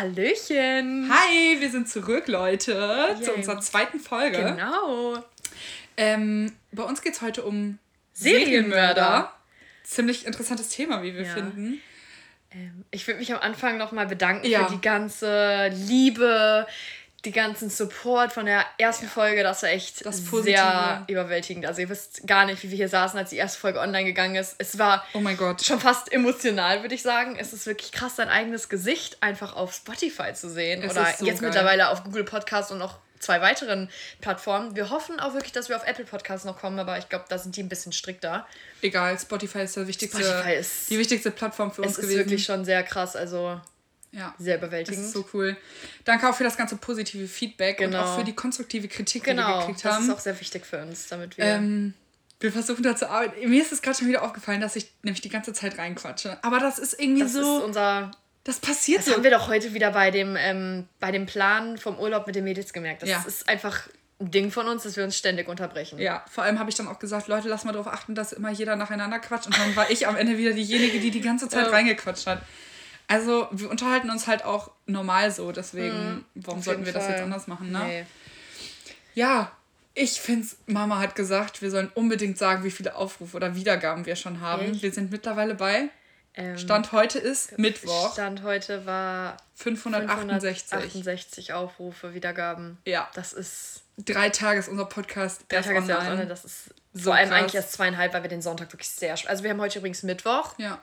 Hallöchen. Hi, wir sind zurück, Leute, Yay. zu unserer zweiten Folge. Genau. Ähm, bei uns geht es heute um Serienmörder. Serienmörder. Ziemlich interessantes Thema, wie wir ja. finden. Ähm, ich würde mich am Anfang nochmal bedanken ja. für die ganze Liebe, die ganzen Support von der ersten ja. Folge, das war echt das sehr überwältigend. Also ihr wisst gar nicht, wie wir hier saßen, als die erste Folge online gegangen ist. Es war oh mein Gott. schon fast emotional, würde ich sagen. Es ist wirklich krass, sein eigenes Gesicht einfach auf Spotify zu sehen. Es Oder so jetzt geil. mittlerweile auf Google Podcast und noch zwei weiteren Plattformen. Wir hoffen auch wirklich, dass wir auf Apple Podcasts noch kommen, aber ich glaube, da sind die ein bisschen strikter. Egal, Spotify ist der wichtigste, Spotify ist, die wichtigste Plattform für uns gewesen. Es ist wirklich schon sehr krass. Also ja. Sehr überwältigend. Das ist so cool. Danke auch für das ganze positive Feedback genau. und auch für die konstruktive Kritik, genau. die wir genau, gekriegt haben. Das ist auch sehr wichtig für uns, damit wir. Ähm, wir versuchen da zu arbeiten. Mir ist es gerade schon wieder aufgefallen, dass ich nämlich die ganze Zeit reinquatsche. Aber das ist irgendwie das so. Das ist unser. Das passiert das so. Das haben wir doch heute wieder bei dem, ähm, bei dem Plan vom Urlaub mit den Mädels gemerkt. Das ja. ist einfach ein Ding von uns, dass wir uns ständig unterbrechen. Ja, vor allem habe ich dann auch gesagt, Leute, lass mal darauf achten, dass immer jeder nacheinander quatscht. Und dann war ich am Ende wieder diejenige, die die ganze Zeit reingequatscht hat. Also, wir unterhalten uns halt auch normal so, deswegen, mhm, warum sollten wir Fall. das jetzt anders machen, ne? Nee. Ja, ich finde Mama hat gesagt, wir sollen unbedingt sagen, wie viele Aufrufe oder Wiedergaben wir schon haben. Echt? Wir sind mittlerweile bei. Ähm, Stand heute ist Mittwoch. Stand heute war 568. 568 Aufrufe, Wiedergaben. Ja. Das ist. Drei Tage ist unser Podcast. Drei Tage ist online. Das ist so vor allem krass. eigentlich erst zweieinhalb, weil wir den Sonntag wirklich sehr. Also, wir haben heute übrigens Mittwoch. Ja.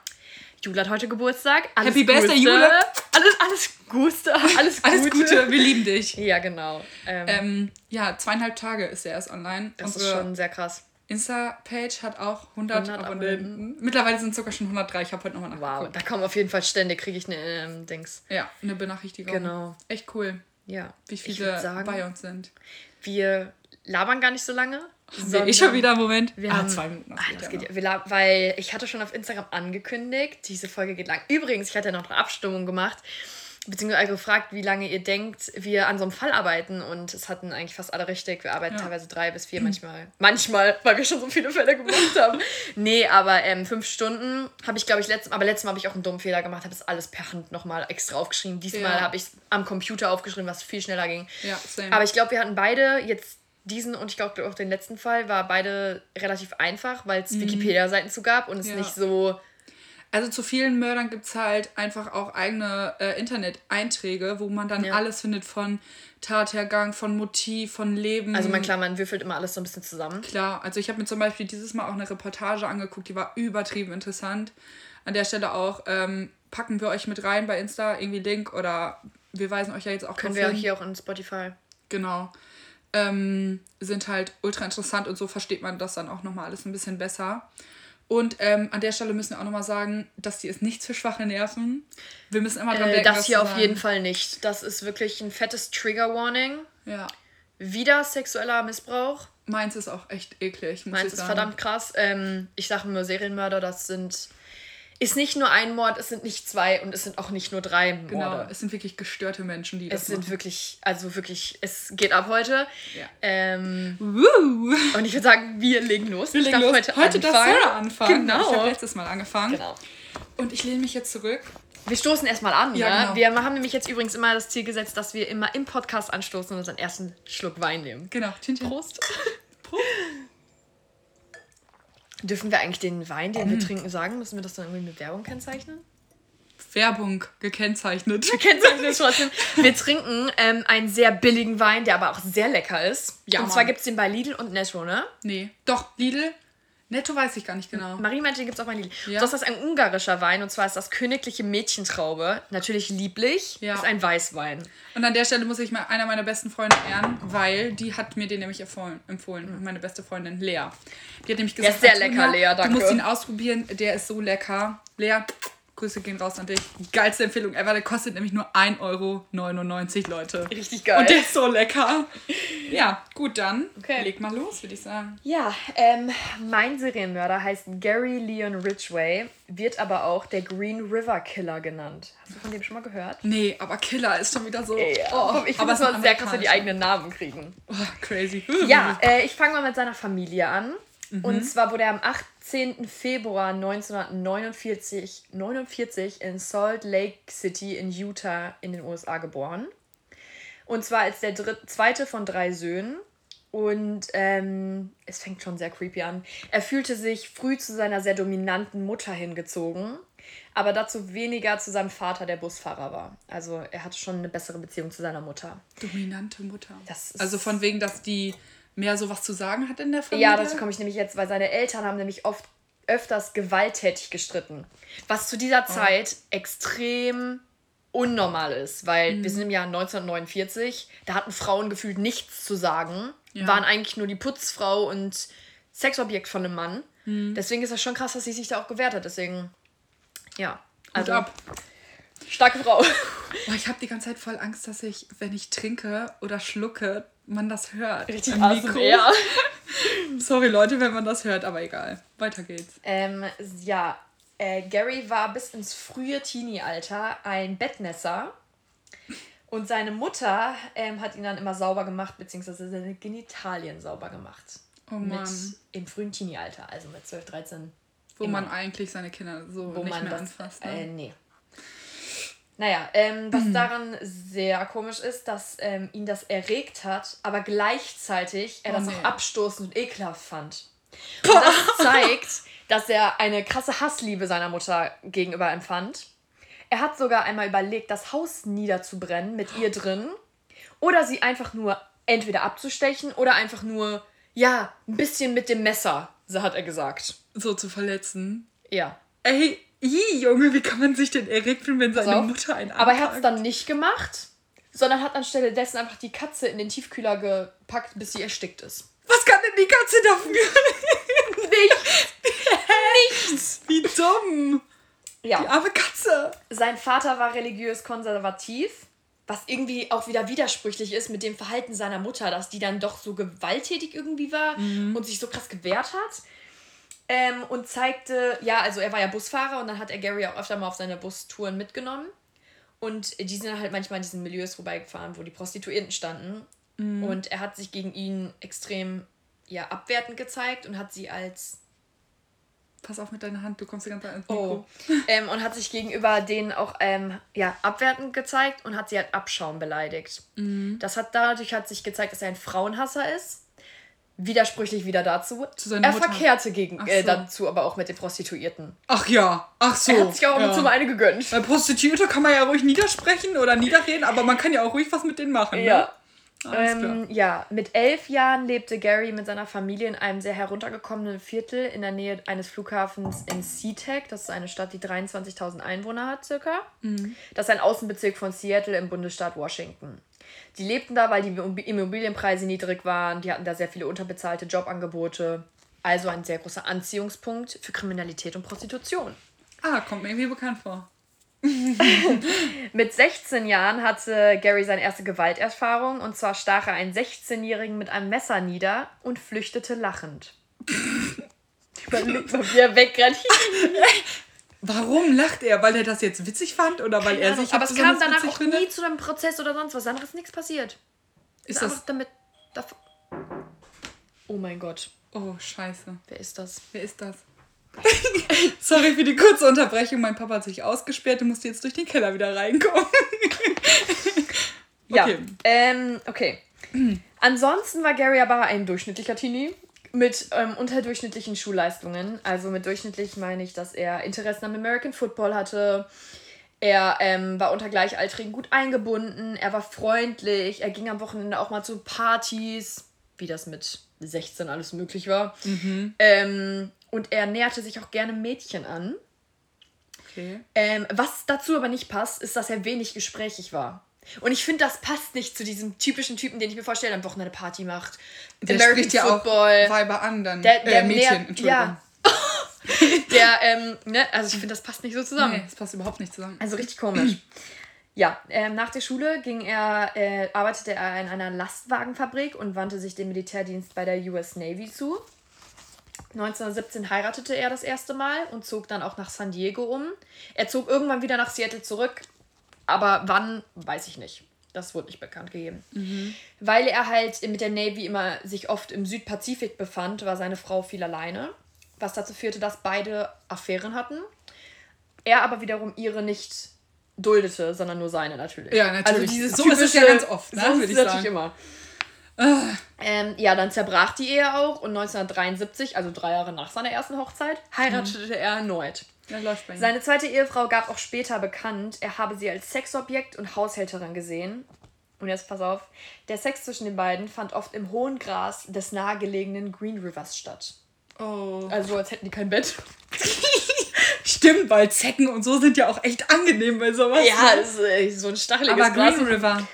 Jule hat heute Geburtstag. Alles Happy Birthday, Jule! Alles, alles Gute, alles Gute. alles Gute, wir lieben dich. Ja, genau. Ähm, ähm, ja, zweieinhalb Tage ist er erst online. Das Unsere ist schon sehr krass. Insta-Page hat auch 100, 100 Abonnenten. Mittlerweile sind es sogar schon 103. Ich habe heute nochmal nachgeguckt. Wow, da kommen auf jeden Fall ständig, kriege ich eine ähm, Dings. Ja, eine Benachrichtigung. Genau. Echt cool. Ja. Wie viele sagen, bei uns sind. Wir labern gar nicht so lange. Haben ich schon wieder einen Moment? Wir ah, haben zwei Minuten. Ah, das geht ja. weil ich hatte schon auf Instagram angekündigt, diese Folge geht lang. Übrigens, ich hatte ja noch eine Abstimmung gemacht, beziehungsweise gefragt, wie lange ihr denkt, wir an so einem Fall arbeiten. Und es hatten eigentlich fast alle richtig. Wir arbeiten ja. teilweise drei bis vier, manchmal. Manchmal, weil wir schon so viele Fälle gemacht haben. nee, aber ähm, fünf Stunden habe ich, glaube ich, letztes Mal, aber letztes Mal habe ich auch einen dummen Fehler gemacht, habe das alles per Hand nochmal extra aufgeschrieben. Diesmal ja. habe ich es am Computer aufgeschrieben, was viel schneller ging. Ja, same. Aber ich glaube, wir hatten beide jetzt diesen und ich glaube auch den letzten Fall war beide relativ einfach, weil es mhm. Wikipedia-Seiten zu gab und es ja. nicht so. Also zu vielen Mördern gibt es halt einfach auch eigene äh, Internet-Einträge, wo man dann ja. alles findet von Tathergang, von Motiv, von Leben. Also man, klar, man würfelt immer alles so ein bisschen zusammen. Klar, also ich habe mir zum Beispiel dieses Mal auch eine Reportage angeguckt, die war übertrieben interessant. An der Stelle auch ähm, packen wir euch mit rein bei Insta, irgendwie Link oder wir weisen euch ja jetzt auch Können wir hin. hier auch in Spotify. Genau ähm, sind halt ultra interessant und so versteht man das dann auch nochmal alles ein bisschen besser. Und ähm, an der Stelle müssen wir auch nochmal sagen, dass die ist nichts für schwache Nerven. Wir müssen immer dran äh, denken. Das hier auf jeden Fall nicht. Das ist wirklich ein fettes Trigger Warning. Ja. Wieder sexueller Missbrauch. Meins ist auch echt eklig. Meins ist verdammt krass. Ähm, ich sage nur Serienmörder, das sind ist nicht nur ein Mord, es sind nicht zwei und es sind auch nicht nur drei Morde. Genau, es sind wirklich gestörte Menschen, die das Es sind machen. wirklich, also wirklich, es geht ab heute. Ja. Ähm, Woo. Und ich würde sagen, wir legen los. Wir legen los. heute, heute darf Sarah anfangen. Genau. Ich habe letztes Mal angefangen. Genau. Und ich lehne mich jetzt zurück. Wir stoßen erstmal an. Ja, ne? genau. Wir haben nämlich jetzt übrigens immer das Ziel gesetzt, dass wir immer im Podcast anstoßen und unseren ersten Schluck Wein nehmen. Genau. Prost. Prost. Dürfen wir eigentlich den Wein, den wir trinken, sagen? Müssen wir das dann irgendwie mit Werbung kennzeichnen? Werbung gekennzeichnet. Gekennzeichnet trotzdem. Wir trinken ähm, einen sehr billigen Wein, der aber auch sehr lecker ist. Ja, und Mann. zwar gibt es den bei Lidl und Netto, ne? Nee. Doch, Lidl Netto weiß ich gar nicht genau. Marie meinte, den gibt es auch Lidl. Ja. Das ist ein ungarischer Wein und zwar ist das königliche Mädchentraube. Natürlich lieblich. Ja. Ist ein Weißwein. Und an der Stelle muss ich mal einer meiner besten Freunde ehren, weil die hat mir den nämlich empfohlen. empfohlen. Mhm. Meine beste Freundin Lea. Die hat nämlich gesagt, der ist sehr lecker, Lea, danke. Du musst ihn ausprobieren, der ist so lecker. Lea, Grüße gehen raus an dich. Geilste Empfehlung ever. Der kostet nämlich nur 1,99 Euro, Leute. Richtig geil. Und der ist so lecker. Ja, gut, dann okay. leg mal los, würde ich sagen. Ja, ähm, mein Serienmörder heißt Gary Leon Ridgway, wird aber auch der Green River Killer genannt. Hast du von dem schon mal gehört? Nee, aber Killer ist schon wieder so. Ja, oh, ich finde es mal sehr krass, wenn die eigenen Namen kriegen. Oh, crazy. Ja, äh, ich fange mal mit seiner Familie an. Mhm. Und zwar wurde er am 8 15. Februar 1949 49 in Salt Lake City in Utah in den USA geboren. Und zwar als der dritte, zweite von drei Söhnen. Und ähm, es fängt schon sehr creepy an. Er fühlte sich früh zu seiner sehr dominanten Mutter hingezogen, aber dazu weniger zu seinem Vater, der Busfahrer war. Also er hatte schon eine bessere Beziehung zu seiner Mutter. Dominante Mutter. also von wegen, dass die mehr so was zu sagen hat in der Familie? Ja, dazu komme ich nämlich jetzt, weil seine Eltern haben nämlich oft öfters gewalttätig gestritten. Was zu dieser oh. Zeit oh. extrem unnormal ist, weil mhm. wir sind im Jahr 1949, da hatten Frauen gefühlt nichts zu sagen ja. waren eigentlich nur die Putzfrau und Sexobjekt von einem Mann. Mhm. Deswegen ist das schon krass, dass sie sich da auch gewehrt hat. Deswegen, ja. Also, ab. Starke Frau. Boah, ich habe die ganze Zeit voll Angst, dass ich, wenn ich trinke oder schlucke, man das hört. Richtig Mikro. Ja. Sorry Leute, wenn man das hört, aber egal. Weiter geht's. Ähm, ja, äh, Gary war bis ins frühe Teenie-Alter ein Bettnässer und seine Mutter ähm, hat ihn dann immer sauber gemacht, beziehungsweise seine Genitalien sauber gemacht. Oh Mann. Mit, Im frühen Teenie-Alter, also mit 12, 13. Wo immer. man eigentlich seine Kinder so Wo nicht man mehr das, anfasst. Ne? Äh, nee. Naja, ähm, was mhm. daran sehr komisch ist, dass ähm, ihn das erregt hat, aber gleichzeitig er oh, das nee. auch abstoßend und ekelhaft fand. Und das zeigt, dass er eine krasse Hassliebe seiner Mutter gegenüber empfand er hat sogar einmal überlegt, das Haus niederzubrennen mit ihr drin oder sie einfach nur entweder abzustechen oder einfach nur, ja, ein bisschen mit dem Messer, so hat er gesagt. So zu verletzen? Ja. Ey, ii, Junge, wie kann man sich denn erregt fühlen, wenn seine so. Mutter einen Aber er hat es dann nicht gemacht, sondern hat anstelle dessen einfach die Katze in den Tiefkühler gepackt, bis sie erstickt ist. Was kann denn die Katze dafür? Nichts. Nichts. Wie dumm. Ja. Die arme Katze. Sein Vater war religiös konservativ, was irgendwie auch wieder widersprüchlich ist mit dem Verhalten seiner Mutter, dass die dann doch so gewalttätig irgendwie war mhm. und sich so krass gewehrt hat. Ähm, und zeigte, ja, also er war ja Busfahrer und dann hat er Gary auch öfter mal auf seine Bustouren mitgenommen. Und die sind halt manchmal in diesen Milieus vorbeigefahren, wo die Prostituierten standen. Mhm. Und er hat sich gegen ihn extrem ja, abwertend gezeigt und hat sie als Pass auf mit deiner Hand, du kommst die ganze Zeit ins. Mikro. Oh. ähm, und hat sich gegenüber denen auch ähm, ja, abwertend gezeigt und hat sie halt Abschaum beleidigt. Mhm. Das hat dadurch hat sich gezeigt, dass er ein Frauenhasser ist. Widersprüchlich wieder dazu. er Mutter. verkehrte gegen, äh, so. dazu aber auch mit den Prostituierten. Ach ja, ach so. Er hat sich auch ja. zum eine gegönnt. Bei Prostituierte kann man ja ruhig niedersprechen oder niederreden, aber man kann ja auch ruhig was mit denen machen. Ja. Ne? Ähm, ja, mit elf Jahren lebte Gary mit seiner Familie in einem sehr heruntergekommenen Viertel in der Nähe eines Flughafens in SeaTac. Das ist eine Stadt, die 23.000 Einwohner hat, circa. Mhm. Das ist ein Außenbezirk von Seattle im Bundesstaat Washington. Die lebten da, weil die Immobilienpreise niedrig waren. Die hatten da sehr viele unterbezahlte Jobangebote. Also ein sehr großer Anziehungspunkt für Kriminalität und Prostitution. Ah, kommt mir irgendwie bekannt vor. mit 16 Jahren hatte Gary seine erste Gewalterfahrung und zwar stach er einen 16-Jährigen mit einem Messer nieder und flüchtete lachend. Überleg mal, wie er wegrennt. Warum lacht er? Weil er das jetzt witzig fand oder weil er sich. Aber es kam danach auch findet? nie zu einem Prozess oder sonst was anderes, nichts passiert. Ist das. Damit. Oh mein Gott. Oh, scheiße. Wer ist das? Wer ist das? Sorry für die kurze Unterbrechung. Mein Papa hat sich ausgesperrt und musste jetzt durch den Keller wieder reinkommen. ja, okay. Ähm, okay. Ansonsten war Gary aber ein durchschnittlicher Teenie mit ähm, unterdurchschnittlichen Schulleistungen. Also mit durchschnittlich meine ich, dass er Interessen am American Football hatte. Er ähm, war unter Gleichaltrigen gut eingebunden. Er war freundlich. Er ging am Wochenende auch mal zu Partys, wie das mit 16 alles möglich war. Mhm. Ähm, und er näherte sich auch gerne Mädchen an. Okay. Ähm, was dazu aber nicht passt, ist, dass er wenig gesprächig war. Und ich finde, das passt nicht zu diesem typischen Typen, den ich mir vorstelle, am Wochenende Party macht. Der American spricht ja Football. auch Weiber an, dann. Der, der äh, Mädchen, Entschuldigung. Ja. der, ähm, ne, also ich finde, das passt nicht so zusammen. Nee, das passt überhaupt nicht zusammen. Also richtig komisch. ja, ähm, nach der Schule ging er, äh, arbeitete er in einer Lastwagenfabrik und wandte sich dem Militärdienst bei der US Navy zu. 1917 heiratete er das erste Mal und zog dann auch nach San Diego um. Er zog irgendwann wieder nach Seattle zurück, aber wann, weiß ich nicht. Das wurde nicht bekannt gegeben. Mhm. Weil er halt mit der Navy immer sich oft im Südpazifik befand, war seine Frau viel alleine. was dazu führte, dass beide Affären hatten. Er aber wiederum ihre nicht duldete, sondern nur seine natürlich. Ja, natürlich. Also dieses so ist es ja ganz oft, ne, so ich sagen. natürlich immer. Ah. Ähm, ja, dann zerbrach die Ehe auch und 1973, also drei Jahre nach seiner ersten Hochzeit, heiratete mhm. er erneut. Seine zweite Ehefrau gab auch später bekannt, er habe sie als Sexobjekt und Haushälterin gesehen. Und jetzt pass auf, der Sex zwischen den beiden fand oft im hohen Gras des nahegelegenen Green Rivers statt. Oh. Also als hätten die kein Bett. Stimmt, weil Zecken und so sind ja auch echt angenehm bei sowas. Ja, ne? ist, so ein stacheliges Aber Green River.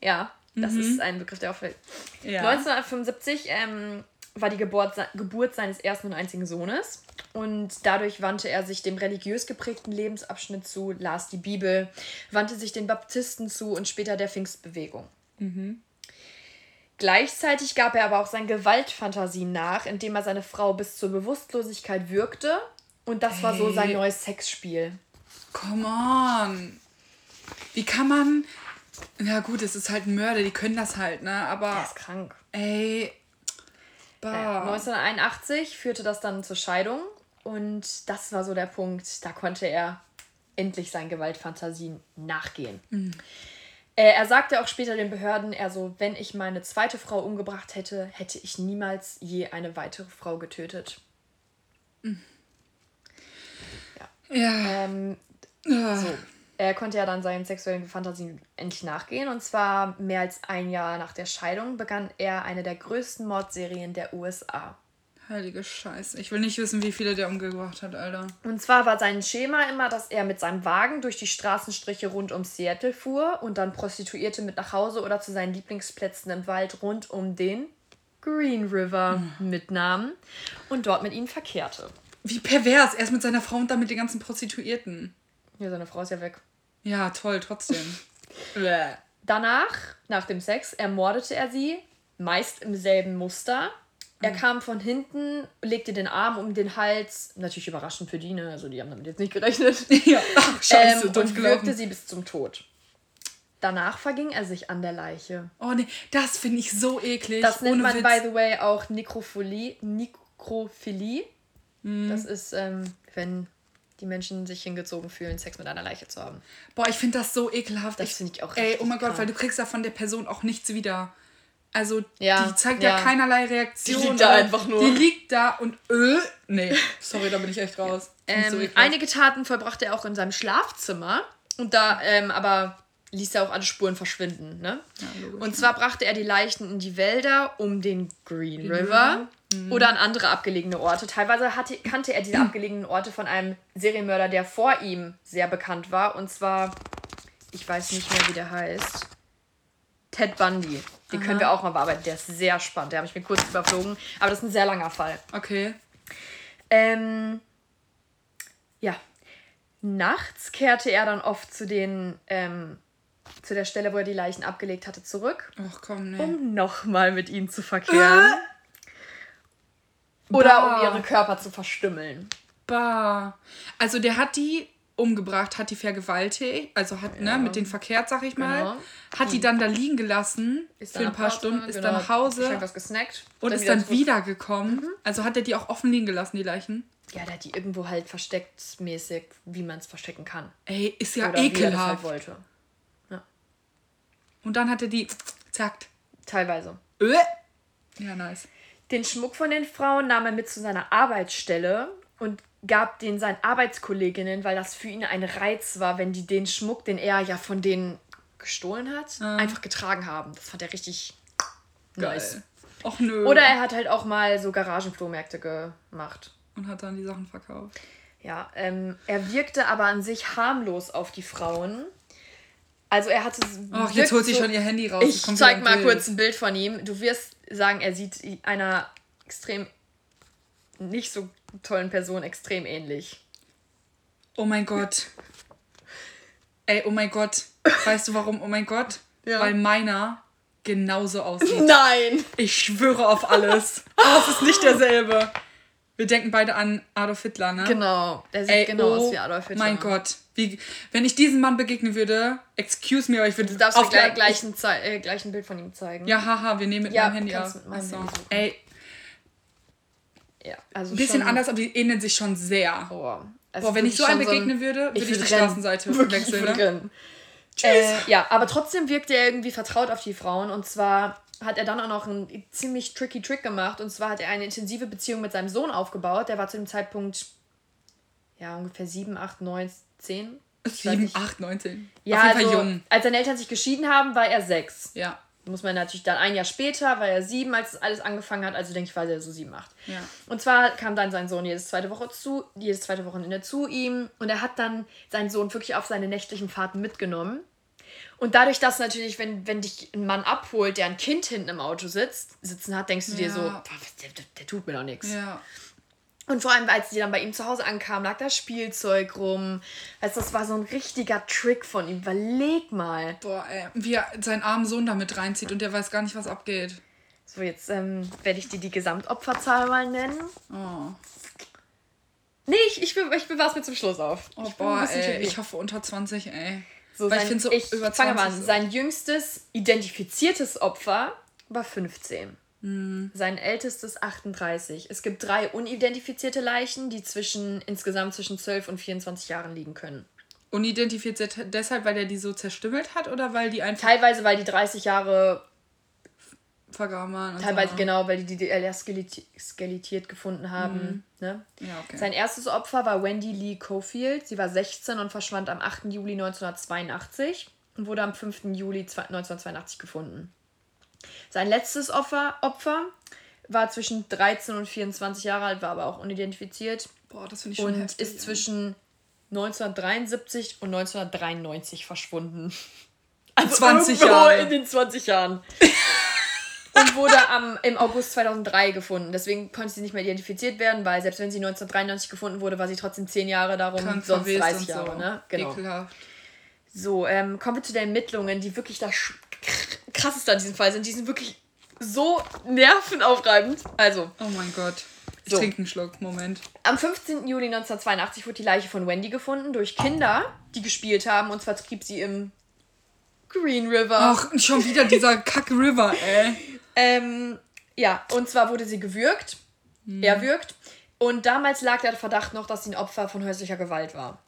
Ja, das mhm. ist ein Begriff, der auffällt. Ja. 1975 ähm, war die Geburt, Geburt seines ersten und einzigen Sohnes. Und dadurch wandte er sich dem religiös geprägten Lebensabschnitt zu, las die Bibel, wandte sich den Baptisten zu und später der Pfingstbewegung. Mhm. Gleichzeitig gab er aber auch seinen Gewaltfantasien nach, indem er seine Frau bis zur Bewusstlosigkeit wirkte. Und das hey. war so sein neues Sexspiel. Come on. Wie kann man ja, gut, es ist halt ein Mörder, die können das halt, ne? Aber. Er ist krank. Ey. Bah. 1981 führte das dann zur Scheidung und das war so der Punkt, da konnte er endlich seinen Gewaltfantasien nachgehen. Mhm. Er sagte auch später den Behörden, er so, wenn ich meine zweite Frau umgebracht hätte, hätte ich niemals je eine weitere Frau getötet. Mhm. Ja. ja. Ähm, ah. so, er konnte ja dann seinen sexuellen Fantasien endlich nachgehen. Und zwar mehr als ein Jahr nach der Scheidung begann er eine der größten Mordserien der USA. Heilige Scheiße. Ich will nicht wissen, wie viele der umgebracht hat, Alter. Und zwar war sein Schema immer, dass er mit seinem Wagen durch die Straßenstriche rund um Seattle fuhr und dann Prostituierte mit nach Hause oder zu seinen Lieblingsplätzen im Wald rund um den Green River mhm. mitnahm und dort mit ihnen verkehrte. Wie pervers. Erst mit seiner Frau und dann mit den ganzen Prostituierten. Ja, seine Frau ist ja weg. Ja, toll, trotzdem. Danach, nach dem Sex, ermordete er sie, meist im selben Muster. Er mhm. kam von hinten, legte den Arm um den Hals, natürlich überraschend für die, ne? also die haben damit jetzt nicht gerechnet. Ja, ach, scheiße, ähm, und wirkte sie bis zum Tod. Danach verging er sich an der Leiche. Oh nee, das finde ich so eklig. Das nennt man, Witz. by the way, auch Nekrophilie. Nekrophilie. Mhm. Das ist, ähm, wenn die Menschen sich hingezogen fühlen, Sex mit einer Leiche zu haben. Boah, ich finde das so ekelhaft. Das finde ich auch Ey, oh mein Gott, weil du kriegst ja von der Person auch nichts wieder. Also, ja, die zeigt ja. ja. keinerlei Reaktion. Die liegt da einfach nur. Die liegt da und äh, nee, sorry, da bin ich echt raus. Ähm, so einige Taten vollbrachte er auch in seinem Schlafzimmer und da ähm, aber ließ er auch alle Spuren verschwinden, ne? Ja, und zwar brachte er die Leichen in die Wälder um den Green River Mhm. Oder an andere abgelegene Orte. Teilweise hatte, kannte er diese abgelegenen Orte von einem Serienmörder, der vor ihm sehr bekannt war. Und zwar, ich weiß nicht mehr, wie der heißt. Ted Bundy. Den Aha. können wir auch mal bearbeiten. Der ist sehr spannend. Der habe ich mir kurz überflogen. Aber das ist ein sehr langer Fall. Okay. Ähm, ja. Nachts kehrte er dann oft zu den ähm, zu der Stelle, wo er die Leichen abgelegt hatte, zurück. Ach komm, nee. Um nochmal mit ihnen zu verkehren. Oder bah. um ihre Körper zu verstümmeln. Bah. Also der hat die umgebracht, hat die vergewaltigt, also hat ne, ja. ne, mit denen verkehrt, sag ich mal. Genau. Hat die dann da liegen gelassen ist für ein paar Stunden, ist genau. dann nach Hause. was gesnackt. Und dann ist dann wiedergekommen. Mhm. Also hat er die auch offen liegen gelassen, die Leichen? Ja, der hat die irgendwo halt versteckt mäßig, wie man es verstecken kann. Ey, ist ja Oder ekelhaft. Wie er das halt wollte. Ja. Und dann hat er die zackt. Teilweise. Öh. Ja, nice. Den Schmuck von den Frauen nahm er mit zu seiner Arbeitsstelle und gab den seinen Arbeitskolleginnen, weil das für ihn ein Reiz war, wenn die den Schmuck, den er ja von denen gestohlen hat, mhm. einfach getragen haben. Das fand er richtig Geil. nice. Och nö. Oder er hat halt auch mal so Garagenflohmärkte gemacht. Und hat dann die Sachen verkauft. Ja, ähm, er wirkte aber an sich harmlos auf die Frauen. Also er hatte. Ach, jetzt holt sie so, schon ihr Handy raus. Ich zeig mal kurz ein Bild von ihm. Du wirst sagen, er sieht einer extrem nicht so tollen Person extrem ähnlich. Oh mein Gott. Ey, oh mein Gott. Weißt du warum? Oh mein Gott. Ja. Weil meiner genauso aussieht. Nein! Ich schwöre auf alles. Oh, es ist nicht derselbe. Wir denken beide an Adolf Hitler, ne? Genau, der sieht Ey, genau oh aus wie Adolf Hitler. Mein Gott. Wie, wenn ich diesem Mann begegnen würde, excuse me, aber ich würde. Du darfst auf gleich, gleich, ein, äh, gleich ein Bild von ihm zeigen. Ja, haha, wir nehmen mit ja, meinem Handy auf. Achso. Ey. Ja, also Ein bisschen schon- anders, aber die ähneln sich schon sehr. Oh, also Boah, wenn ich so einem schon ein- begegnen würde, würde ich, würd die rennen. Straßenseite Wirklich, wechseln. ich Ne? rennen. Äh, ja, aber trotzdem wirkt er irgendwie vertraut auf die Frauen. Und zwar hat er dann auch noch einen ziemlich tricky Trick gemacht. Und zwar hat er eine intensive Beziehung mit seinem Sohn aufgebaut. Der war zu dem Zeitpunkt ja ungefähr 7, 8, 9, 10. Ich weiß 7, nicht. 8, 19. Ja, Auf jeden also, jung. als seine Eltern sich geschieden haben, war er 6. Ja. Muss man natürlich dann ein Jahr später, war er 7, als alles angefangen hat. Also denke ich, war er so 7, 8. Ja. Und zwar kam dann sein Sohn jedes zweite Woche zu, jedes zweite Wochenende zu ihm und er hat dann seinen Sohn wirklich auf seine nächtlichen Fahrten mitgenommen. Und dadurch, dass natürlich, wenn, wenn dich ein Mann abholt, der ein Kind hinten im Auto sitzt, sitzen hat, denkst du dir Ja. so, "Boah, der, der, der tut mir doch nichts. Ja. Und vor allem, als die dann bei ihm zu Hause ankamen, lag da Spielzeug rum. Also das war so ein richtiger Trick von ihm. Überleg mal. Boah, ey. Wie er seinen armen Sohn damit reinzieht und der weiß gar nicht, was abgeht. So, jetzt ähm, werde ich dir die Gesamtopferzahl mal nennen. Oh, Nee, ich, ich, ich bewahre es mir zum Schluss auf. oh ich boah, bisschen ey. Ich hoffe unter 20, ey. So, Weil ich sein, finde so ich fange mal 20 an. Sein jüngstes identifiziertes Opfer war 15. Hm. Sein ältestes 38. Es gibt drei unidentifizierte Leichen, die zwischen insgesamt zwischen 12 und 24 Jahren liegen können. Unidentifiziert deshalb, weil der die so zerstümmelt hat oder weil die einfach Teilweise, weil die 30 Jahre, vergraben waren? und teilweise so. genau, weil die die DDR skeleti skelettiert gefunden haben. Ne? Ja, okay. Sein erstes Opfer war Wendy Lee Cofield. Sie war 16 und verschwand am 8. Juli 1982 und wurde am 5. Juli zwei- 1982 gefunden. Sein letztes Opfer, Opfer war zwischen 13 und 24 Jahre alt, war aber auch unidentifiziert Boah, das finde ich schon und heftig. ist zwischen 1973 und 1993 verschwunden. Also 20 irgendwo Jahre. in den 20 Jahren. und wurde am, im August 2003 gefunden. Deswegen konnte sie nicht mehr identifiziert werden, weil selbst wenn sie 1993 gefunden wurde, war sie trotzdem 10 Jahre darum, Krank sonst verwest 30 und Jahre. so. Ne? Genau. Ekelhaft. So, ähm, kommen wir zu den Ermittlungen, die wirklich das krasseste an diesem Fall sind. Die sind wirklich so nervenaufreibend. Also, Oh mein Gott. Ich So. trinke einen Schluck. Moment. am 15. Juli 1982 wurde die Leiche von Wendy gefunden durch Kinder, die gespielt haben. Und zwar trieb sie im Green River. Ach, schon wieder dieser Kack River, ey. Ähm, ja, und zwar wurde sie gewürgt, Mhm. erwürgt. Und damals lag der Verdacht noch, dass sie ein Opfer von häuslicher Gewalt war.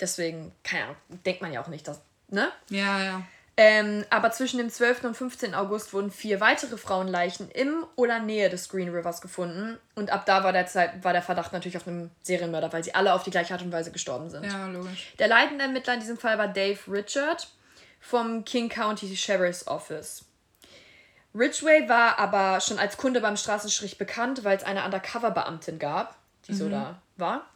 Deswegen, keine Ahnung, denkt man ja auch nicht, dass, ne? Ja, ja. Ähm, aber zwischen dem 12. und 15. August wurden vier weitere Frauenleichen im oder Nähe des Green Rivers gefunden. Und ab da war der, Zeit, war der Verdacht natürlich auf einem Serienmörder, weil sie alle auf die gleiche Art und Weise gestorben sind. Ja, logisch. Der leitende Ermittler in diesem Fall war Dave Richard vom King County Sheriff's Office. Ridgway war aber schon als Kunde beim Straßenstrich bekannt, weil es eine Undercover-Beamtin gab, die so da war.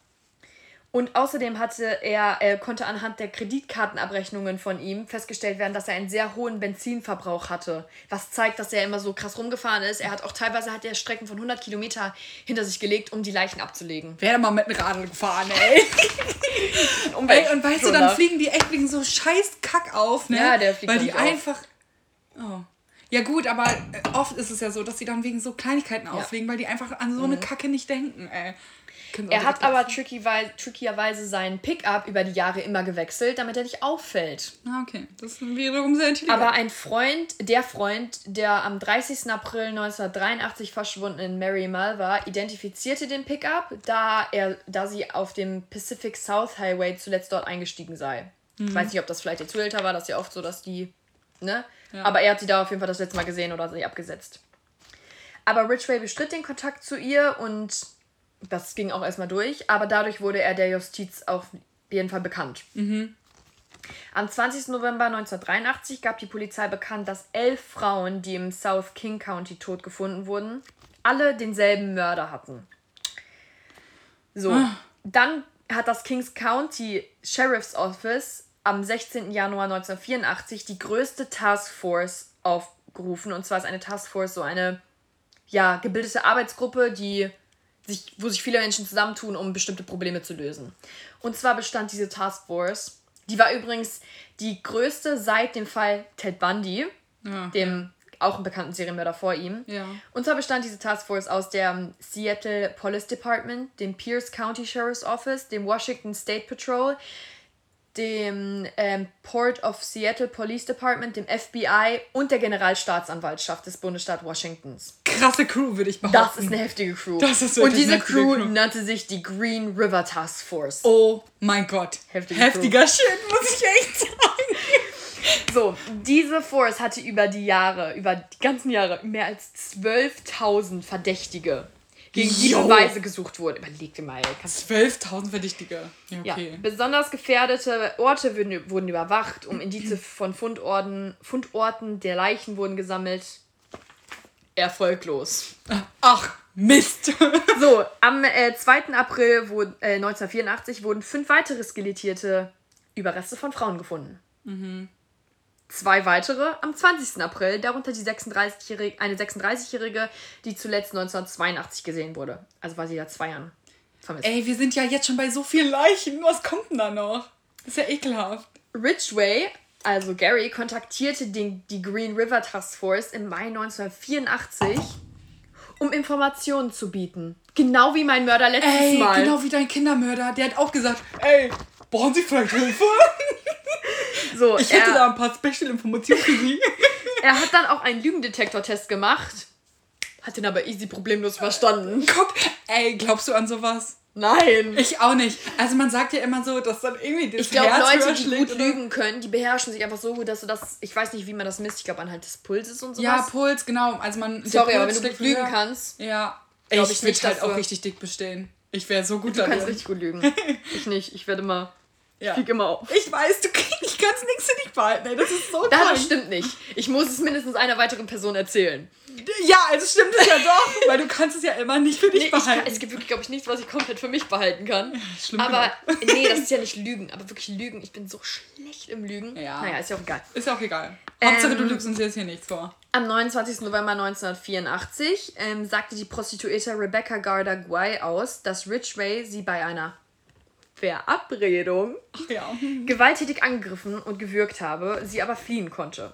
Und außerdem hatte er, er konnte anhand der Kreditkartenabrechnungen von ihm festgestellt werden, dass er einen sehr hohen Benzinverbrauch hatte. Was zeigt, dass er immer so krass rumgefahren ist. Er hat auch teilweise hat er Strecken von 100 Kilometer hinter sich gelegt, um die Leichen abzulegen. Wäre mal mit dem Radl gefahren, ey. Ey, und weißt du, dann fliegen die echt wegen so scheiß Kack auf, ne? Ja, der fliegt Weil die auf. einfach. Oh. Ja, gut, aber äh, oft ist es ja so, dass die dann wegen so Kleinigkeiten auffliegen, weil die einfach an so eine Kacke nicht denken, ey. Sie Er hat aber trickywei- trickyerweise seinen Pickup über die Jahre immer gewechselt, damit er nicht auffällt. Ah, okay. Das ist wiederum sehr intelligent. Aber ein Freund, der Freund, der am 30. April 1983 verschwundenen Mary Malva, identifizierte den Pickup, da, er, da sie auf dem Pacific South Highway zuletzt dort eingestiegen sei. Ich weiß nicht, ob das vielleicht ihr Zuhälter war, das ist ja oft so, dass die, ne? Aber er hat sie da auf jeden Fall das letzte Mal gesehen oder sie abgesetzt. Aber Ridgway bestritt den Kontakt zu ihr und das ging auch erstmal durch, aber dadurch wurde er der Justiz auf jeden Fall bekannt. Am 20. November 1983 gab die Polizei bekannt, dass elf Frauen, die im South King County tot gefunden wurden, alle denselben Mörder hatten. So, dann hat das Kings County Sheriff's Office am 16. Januar 1984 die größte Taskforce aufgerufen. Und zwar ist eine Taskforce so eine ja, gebildete Arbeitsgruppe, die sich, wo sich viele Menschen zusammentun, um bestimmte Probleme zu lösen. Und zwar bestand diese Taskforce, die war übrigens die größte seit dem Fall Ted Bundy, Ja. dem auch einen bekannten Serienmörder vor ihm. Ja. Und zwar bestand diese Taskforce aus dem Seattle Police Department, dem Pierce County Sheriff's Office, dem Washington State Patrol, dem ähm, Port of Seattle Police Department, dem FBI und der Generalstaatsanwaltschaft des Bundesstaats Washingtons. Krasse Crew, würde ich behaupten. Das ist eine heftige Crew. Das ist und diese Crew, Crew, nannte sich die Green River Task Force. Oh mein Gott. Heftige Heftiger Crew. Shit, muss ich echt sagen. So, diese Force hatte über die Jahre, über die ganzen Jahre, mehr als 12.000 Verdächtige gegen die jo. Beweise gesucht wurden. Überleg dir mal. 12.000 Verdächtige. Ja, okay. Ja. Besonders gefährdete Orte wurden, wurden überwacht, um Indize von Fundorten, Fundorten der Leichen wurden gesammelt. Erfolglos. Ach, Mist! so, am äh, 2. April wo, äh, 1984 wurden fünf weitere skelettierte Überreste von Frauen gefunden. Mhm. Zwei weitere am 20. April, darunter die 36 eine 36-Jährige, die zuletzt 1982 gesehen wurde. Also war sie ja zwei Jahren vermisst. Ey, wir sind ja jetzt schon bei so vielen Leichen. Was kommt denn da noch? Das ist ja ekelhaft. Ridgway, also Gary, kontaktierte den, die Green River Task Force im Mai 1984, um Informationen zu bieten. Genau wie mein Mörder letztes ey, Mal. Genau wie dein Kindermörder. Der hat auch gesagt, ey, brauchen Sie vielleicht Hilfe? So, ich hätte er, da ein paar Special-Informationen für Sie. er hat dann auch einen Lügendetektor-Test gemacht, hat den aber easy problemlos verstanden. Guck, ey, glaubst du an sowas? Nein. Ich auch nicht. Also man sagt ja immer so, dass dann irgendwie das Ich glaube, Leute, die gut oder? lügen können, die beherrschen sich einfach so gut, dass du das, ich weiß nicht, wie man das misst, ich glaube anhand des Pulses und sowas. Ja, Puls, genau. Also man Sorry, aber wenn du gut lügen kannst. Ja. Ich, ich würde halt auch richtig dick bestehen. Ich wäre so gut Du kannst richtig gut lügen. ich nicht. Ich werde immer ja. Ich fliege immer auf. Ich weiß, du ich kann es nichts für dich behalten. Ey, das ist so toll. Das stimmt nicht. Ich muss es mindestens einer weiteren Person erzählen. Ja, also stimmt es ja doch, weil du kannst es ja immer nicht für dich nee, behalten. Kann, es gibt wirklich, glaube ich, nichts, was ich komplett für mich behalten kann. Schlimm aber genug. nee, das ist ja nicht Lügen, aber wirklich Lügen. Ich bin so schlecht im Lügen. Ja. Naja, ist ja auch egal. Ist ja auch egal. Ähm, Hauptsache, du lügst uns jetzt hier nichts vor. Am 29. November 1984 ähm, sagte die Prostituierte Rebecca Garda Guay aus, dass Rich Ray sie bei einer Verabredung ja. gewalttätig angegriffen und gewürgt habe, sie aber fliehen konnte.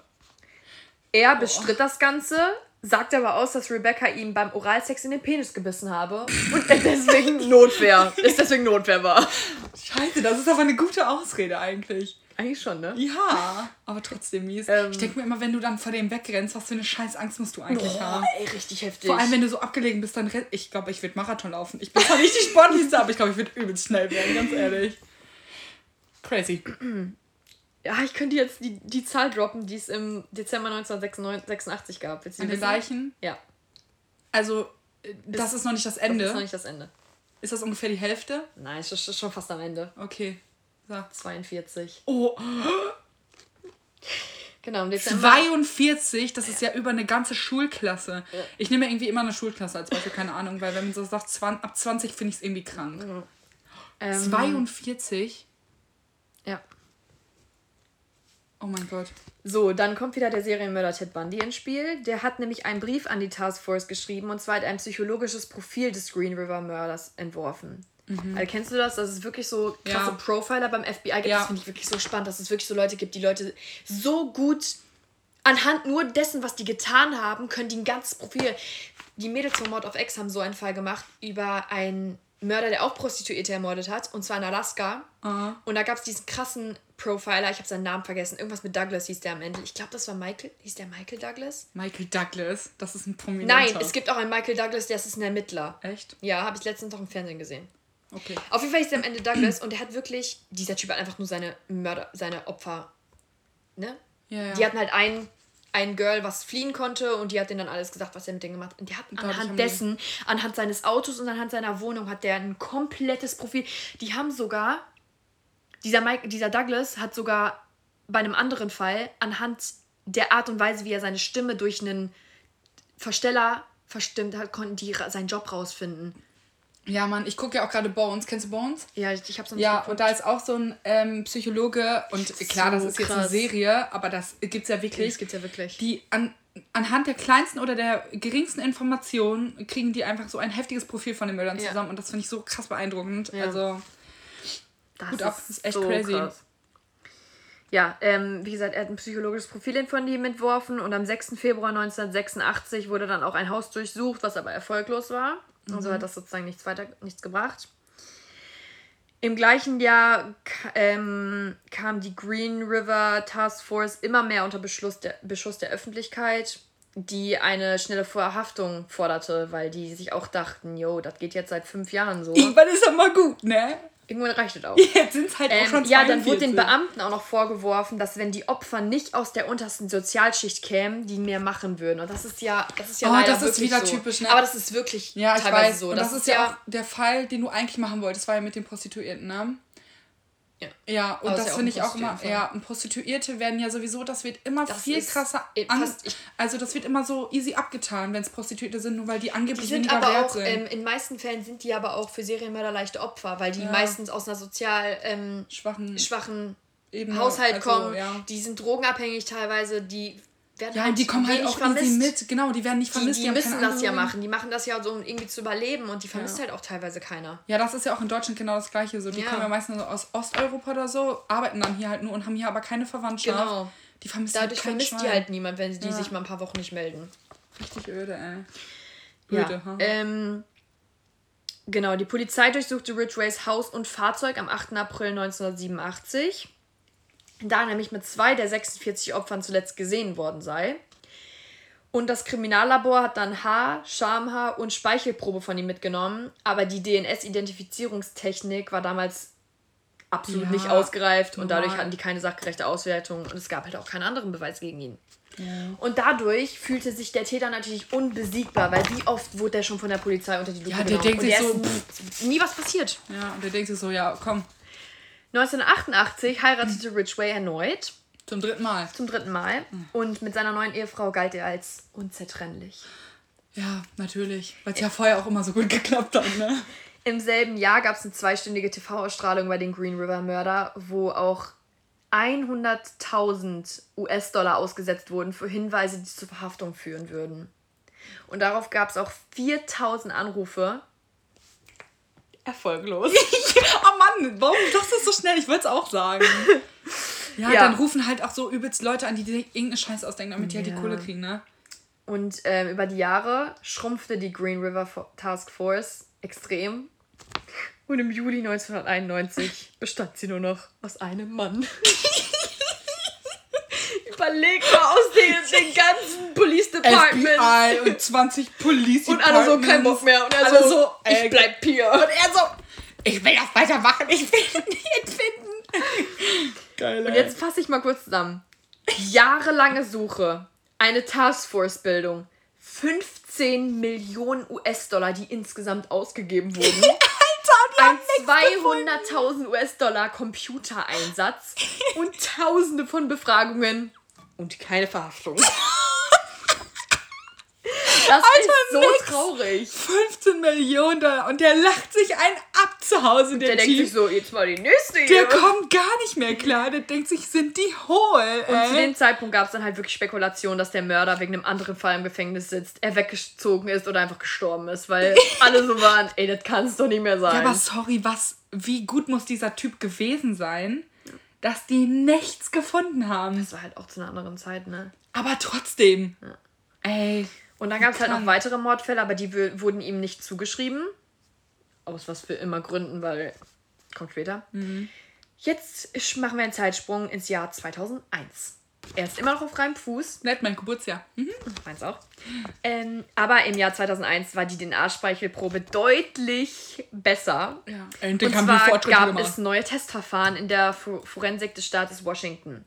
Er bestritt oh. das Ganze, sagte aber aus, dass Rebecca ihm beim Oralsex in den Penis gebissen habe und deswegen Notwehr, ist deswegen Notwehr war. Scheiße, das ist aber eine gute Ausrede eigentlich. Eigentlich schon, ne? Ja, aber trotzdem mies. Ähm, ich denke mir immer, wenn du dann vor dem wegrennst, was für eine scheiß Angst musst du eigentlich boah, haben. ey, richtig heftig. Vor allem, wenn du so abgelegen bist, dann ich glaube, ich würde Marathon laufen. Ich bin zwar nicht die Sportlichste, aber ich glaube, ich würde übelst schnell werden, ganz ehrlich. Crazy. Ja, ich könnte jetzt die, die Zahl droppen, die es im Dezember 1986 gab. An den Leichen? Ja. Also, äh, das ist, ist noch nicht das Ende. Das ist noch nicht das Ende. Ist das ungefähr die Hälfte? Nein, es ist schon fast am Ende. Okay. So. 42. Oh. Genau, im Dezember. 42, das ist ja über eine ganze Schulklasse. Ja. Ich nehme irgendwie immer eine Schulklasse als Beispiel, keine Ahnung, weil wenn man so sagt, 20, ab 20 finde ich es irgendwie krank. Mhm. Ähm, 42? Ja. Oh mein Gott. So, dann kommt wieder der Serienmörder Ted Bundy ins Spiel. Der hat nämlich einen Brief an die Taskforce geschrieben und zwar hat ein psychologisches Profil des Green River Mörders entworfen. Mhm. Also kennst du das? Dass es wirklich so krasse ja. Profiler beim FBI gibt. Ja. Das finde ich wirklich so spannend, dass es wirklich so Leute gibt, die Leute so gut anhand nur dessen, was die getan haben, können die ein ganzes Profil. Die Mädels von Mord of X haben so einen Fall gemacht über einen Mörder, der auch Prostituierte ermordet hat, und zwar in Alaska. Uh Und da gab es diesen krassen Profiler, ich habe seinen Namen vergessen, irgendwas mit Douglas hieß der am Ende. Ich glaube, das war Michael. Hieß der Michael Douglas? Michael Douglas? Das ist ein Prominenter. Nein, es gibt auch einen Michael Douglas, der ist ein Ermittler. Echt? Ja, habe ich letztens noch im Fernsehen gesehen. Okay. Auf jeden Fall ist er am Ende Douglas und er hat wirklich, dieser Typ hat einfach nur seine Mörder, seine Opfer, ne? Ja, ja. Die hatten halt ein, ein Girl, was fliehen konnte und die hat denen dann alles gesagt, was er mit denen gemacht hat. Und der hat anhand dessen, anhand seines Autos und anhand seiner Wohnung hat der ein komplettes Profil. Die haben sogar, dieser, Mike, dieser Douglas hat sogar bei einem anderen Fall anhand der Art und Weise, wie er seine Stimme durch einen Versteller verstimmt hat, konnten die seinen Job rausfinden. Ja, Mann, ich gucke ja auch gerade Bones. Kennst du Bones? Ja, ich, hab's noch nicht Ja, geguckt. und da ist auch so ein ähm, Psychologe und klar, so das ist krass. jetzt eine Serie, aber das gibt's ja wirklich. Das gibt's ja wirklich. Die an, anhand der kleinsten oder der geringsten Informationen kriegen die einfach so ein heftiges Profil von den Mördern ja. zusammen und das finde ich so krass beeindruckend. Ja. Also, das gut ab, das ist echt so crazy. Krass. Ja, ähm, wie gesagt, er hat ein psychologisches Profil von ihm entworfen und am 6. Februar 1986 wurde dann auch ein Haus durchsucht, was aber erfolglos war. Also mhm. hat das sozusagen nichts weiter, nichts gebracht. Im gleichen Jahr ähm, kam die Green River Task Force immer mehr unter Beschluss der, Beschuss der Öffentlichkeit, die eine schnelle Verhaftung forderte, weil die sich auch dachten, yo, das geht jetzt seit fünf Jahren so. Irgendwann ist doch mal gut, ne? Irgendwann reicht es auch. Jetzt sind es halt Ähm, auch schon ja, dann wurde 42. den Beamten auch noch vorgeworfen, dass wenn die Opfer nicht aus der untersten Sozialschicht kämen, die mehr machen würden. Und das ist ja, das ist ja Oh, leider das ist wieder so. typisch, ne? Aber das ist wirklich Ja, ich teilweise weiß. so. Und das, ist ja auch der Fall, den du eigentlich machen wolltest. Das war ja mit den Prostituierten, ne? Ja. Ja, und Aber das ja finde ich auch immer. Prostituiertenfall. Ja, und Prostituierte werden ja sowieso, das wird immer Das viel krasser. An, also, das wird immer so easy abgetan, wenn es Prostituierte sind, nur weil die Die angeblich sind weniger aber wert auch, sind. ähm, in meisten Fällen sind die aber auch für Serienmörder leichte Opfer, weil die Ja. meistens aus einer sozial ähm, schwachen schwachen Ebene, Haushalt also, kommen. ja. Die sind drogenabhängig teilweise, die werden Ja, und die kommen halt auch vermisst. easy mit. Genau, die werden nicht Die, vermisst. die haben müssen keine das ja machen. Die machen das ja so, um irgendwie zu überleben und die vermisst Ja. halt auch teilweise keiner. Ja, das ist ja auch in Deutschland genau das Gleiche. So, die Ja. kommen ja meistens so aus Osteuropa oder so, arbeiten dann hier halt nur und haben hier aber keine Verwandtschaft. Genau. Die vermisst Dadurch halt vermisst die Schwein. halt niemand, wenn die Ja. sich mal ein paar Wochen nicht melden. Richtig öde, ey. Ja. Öde, haha. Ähm, genau, die Polizei durchsuchte Ridgeways Haus und Fahrzeug am 8. April 1987, da er nämlich mit zwei der 46 Opfern zuletzt gesehen worden sei. Und das Kriminallabor hat dann Haar, Schamhaar und Speichelprobe von ihm mitgenommen, aber die DNS-Identifizierungstechnik war damals absolut Ja, nicht ausgereift und dadurch hatten die keine sachgerechte Auswertung und es gab halt auch keinen anderen Beweis gegen ihn. Und dadurch fühlte sich der Täter natürlich unbesiegbar, weil wie oft wurde er schon von der Polizei unter die Lupe Ja, der genommen denkt und sich so, nie, nie was passiert. Ja, und der denkt sich so, ja, komm, 1988 heiratete Ridgway erneut, zum dritten Mal. zum dritten Mal, und mit seiner neuen Ehefrau galt er als unzertrennlich. Ja, natürlich. Weil es ja vorher auch immer so gut geklappt hat, ne? Im selben Jahr gab es eine zweistündige TV-Ausstrahlung bei den Green River Mörder, wo auch 100.000 US-Dollar ausgesetzt wurden für Hinweise, die zur Verhaftung führen würden. Und darauf gab es auch 4.000 Anrufe. Erfolglos. oh Mann, warum doch das so schnell? Ich wollte es auch sagen. Ja, Ja. dann rufen halt auch so übelst Leute an, die sich irgendeine Scheiße ausdenken, damit die halt die Ja. Kohle kriegen, ne? Und ähm, über die Jahre schrumpfte die Green River Task Force extrem. Und im Juli 1991 bestand sie nur noch aus einem Mann. Überleg mal aus den, den ganzen Police Departments. FBI und 20 Police Und alle so, kein Bock mehr. Und er Alle so, so, äh, ich bleib hier. Und er so, ich will das weitermachen, ich will ihn nicht finden. Geil, Und jetzt fasse ich mal kurz zusammen. Jahrelange Suche, eine Taskforce-Bildung, 15 Millionen US-Dollar, die insgesamt ausgegeben wurden. ein 200.000 US-Dollar Computereinsatz und Tausende von Befragungen und keine Verhaftung. Das ist so nix. traurig. 15 Millionen Dollar und der lacht sich einen ab zu Hause, der, Der denkt sich so, jetzt mal die nächste Der hier. kommt gar nicht mehr klar. Der denkt sich, sind die hohl, Und zu dem Zeitpunkt gab es dann halt wirklich Spekulationen, dass der Mörder wegen einem anderen Fall im Gefängnis sitzt, er weggezogen ist oder einfach gestorben ist, weil alle so waren, ey, das kann es doch nicht mehr sein. Ja, aber sorry, was, wie gut muss dieser Typ gewesen sein, dass die nichts gefunden haben. das war halt auch zu einer anderen Zeit, ne? Aber trotzdem. Ey. Und dann gab es halt noch weitere Mordfälle, aber die wurden ihm nicht zugeschrieben. Aus was für immer Gründen, weil. Kommt später. Jetzt sch- machen wir einen Zeitsprung ins Jahr 2001. Er ist immer noch auf freiem Fuß. Nett, mein Geburtsjahr. Mhm. Meins auch. Ähm, aber im Jahr 2001 war die DNA-Speichelprobe deutlich besser. Ja. Endlich Und zwar gab gemacht. es neue Testverfahren in der Fo- Forensik des Staates Washington.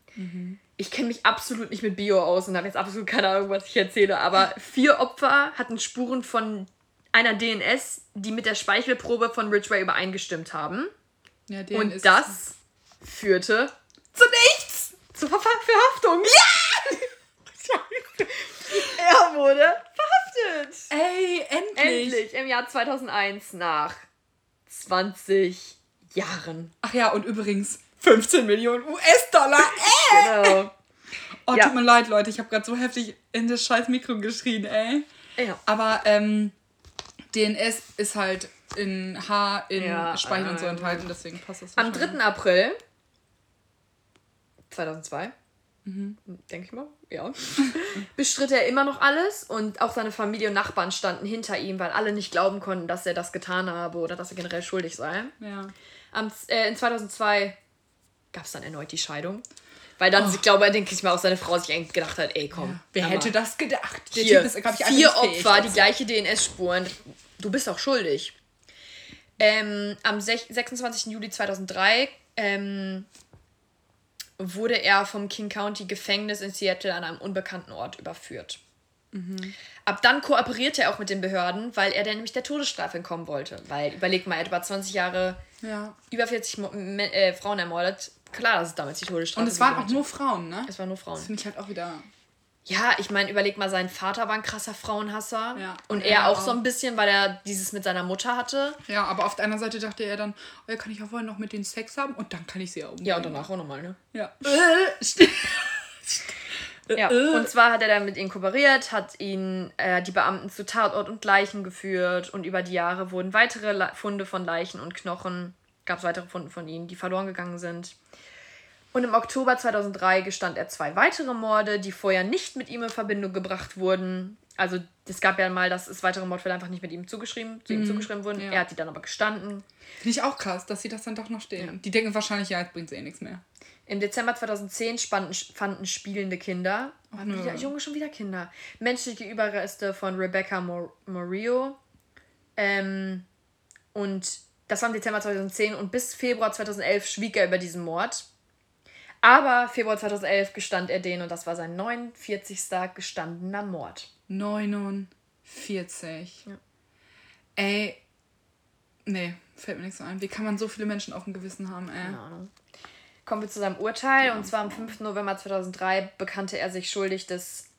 Ich kenne mich absolut nicht mit Bio aus und habe jetzt absolut keine Ahnung, was ich erzähle, aber vier Opfer hatten Spuren von einer DNS, die mit der Speichelprobe von Ridgway übereingestimmt haben. Ja, Und das führte zu nichts. Zur Ver Verhaftung. Ja! er wurde verhaftet. Ey, endlich. Endlich im Jahr 2001 nach 20 Jahren. Ach ja, und übrigens 15 Millionen US-Dollar. Ey. Genau. Oh, Ja. tut mir leid, Leute. Ich habe gerade so heftig in das scheiß Mikro geschrien, ey. Ja. Aber ähm, DNS ist halt in H, in Ja, Speichel und so enthalten, deswegen passt das Am wahrscheinlich. 3. April 2002 Mhm. Denke ich mal, ja. Bestritt er immer noch alles und auch seine Familie und Nachbarn standen hinter ihm, weil alle nicht glauben konnten, dass er das getan habe oder dass er generell schuldig sei. Ja. Am, äh, in 2002 gab es dann erneut die Scheidung. Weil dann, oh. ich glaube, denke ich mal, auch seine Frau sich eigentlich gedacht hat, ey, komm. Ja. Wer hätte das gedacht? Der Hier, typ ist, ich, vier Opfer, die gleiche DNS-Spuren. Du bist auch schuldig. Ähm, am 26. Juli 2003 ähm, wurde er vom King County Gefängnis in Seattle an einem unbekannten Ort überführt. Mhm. Ab dann kooperierte er auch mit den Behörden, weil er dann nämlich der Todesstrafe entkommen wollte. Weil, überleg mal, er hat über 20 Jahre ja. über 40 Mo äh, Frauen ermordet. Klar, das ist damals die Todesstrafe. Und es waren auch nur Frauen, ne? Es waren nur Frauen. Das finde ich halt auch wieder ja, ich meine, überleg mal, sein Vater war ein krasser Frauenhasser. Ja. Und er ja, auch so ein bisschen, weil er dieses mit seiner Mutter hatte. Ja, aber auf der anderen Seite dachte er dann, oh, ja, kann ich auch wohl noch mit denen Sex haben und dann kann ich sie ja umbringen. Ja, und danach auch nochmal, ne? Ja. ja, und zwar hat er dann mit ihnen kooperiert, hat ihn äh, die Beamten zu Tatort und Leichen geführt und über die Jahre wurden weitere Le Funde von Leichen und Knochen, gab es weitere Funde von ihnen, die verloren gegangen sind. Und im Oktober 2003 gestand er zwei weitere Morde, die vorher nicht mit ihm in Verbindung gebracht wurden. Also es gap ja mal, dass es weitere Mordfälle einfach nicht mit ihm zugeschrieben, zu ihm mhm. zugeschrieben wurden. Ja. Er hat die dann aber gestanden. Finde ich auch krass, dass sie das dann doch noch stehen. Ja. Die denken wahrscheinlich, ja, jetzt bringt es eh nichts mehr. Im Dezember 2010 spannten, fanden spielende Kinder, oh, wieder, Junge, schon wieder Kinder, menschliche Überreste von Rebecca Mor Morillo. Ähm, und das war im Dezember 2010 und bis Februar 2011 schwieg er über diesen Mord. Aber Februar 2011 gestand er den und das war sein 49. gestandener Mord. 49. Ja. Ey, nee, fällt mir nichts so ein. Wie kann man so viele Menschen auf dem Gewissen haben, ey? Keine Ahnung. Kommen wir zu seinem Urteil. Ja. Und zwar am 5. November 2003 bekannte er sich schuldig des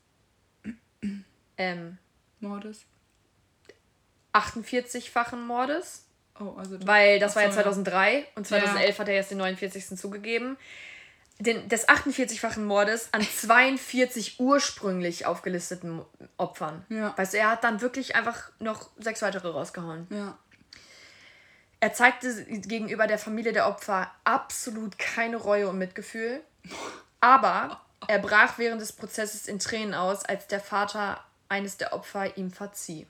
ähm, Mordes. 48-fachen Mordes. Oh, also Weil das war ja 2003 ja. und 2011 ja. hat er jetzt den 49. zugegeben den, des 48-fachen Mordes an 42 ursprünglich aufgelisteten Opfern. Ja. Weißt du, er hat dann wirklich einfach noch sechs weitere rausgehauen. Ja. Er zeigte gegenüber der Familie der Opfer absolut keine Reue und Mitgefühl. Aber er brach während des Prozesses in Tränen aus, als der Vater eines der Opfer ihm verzieh.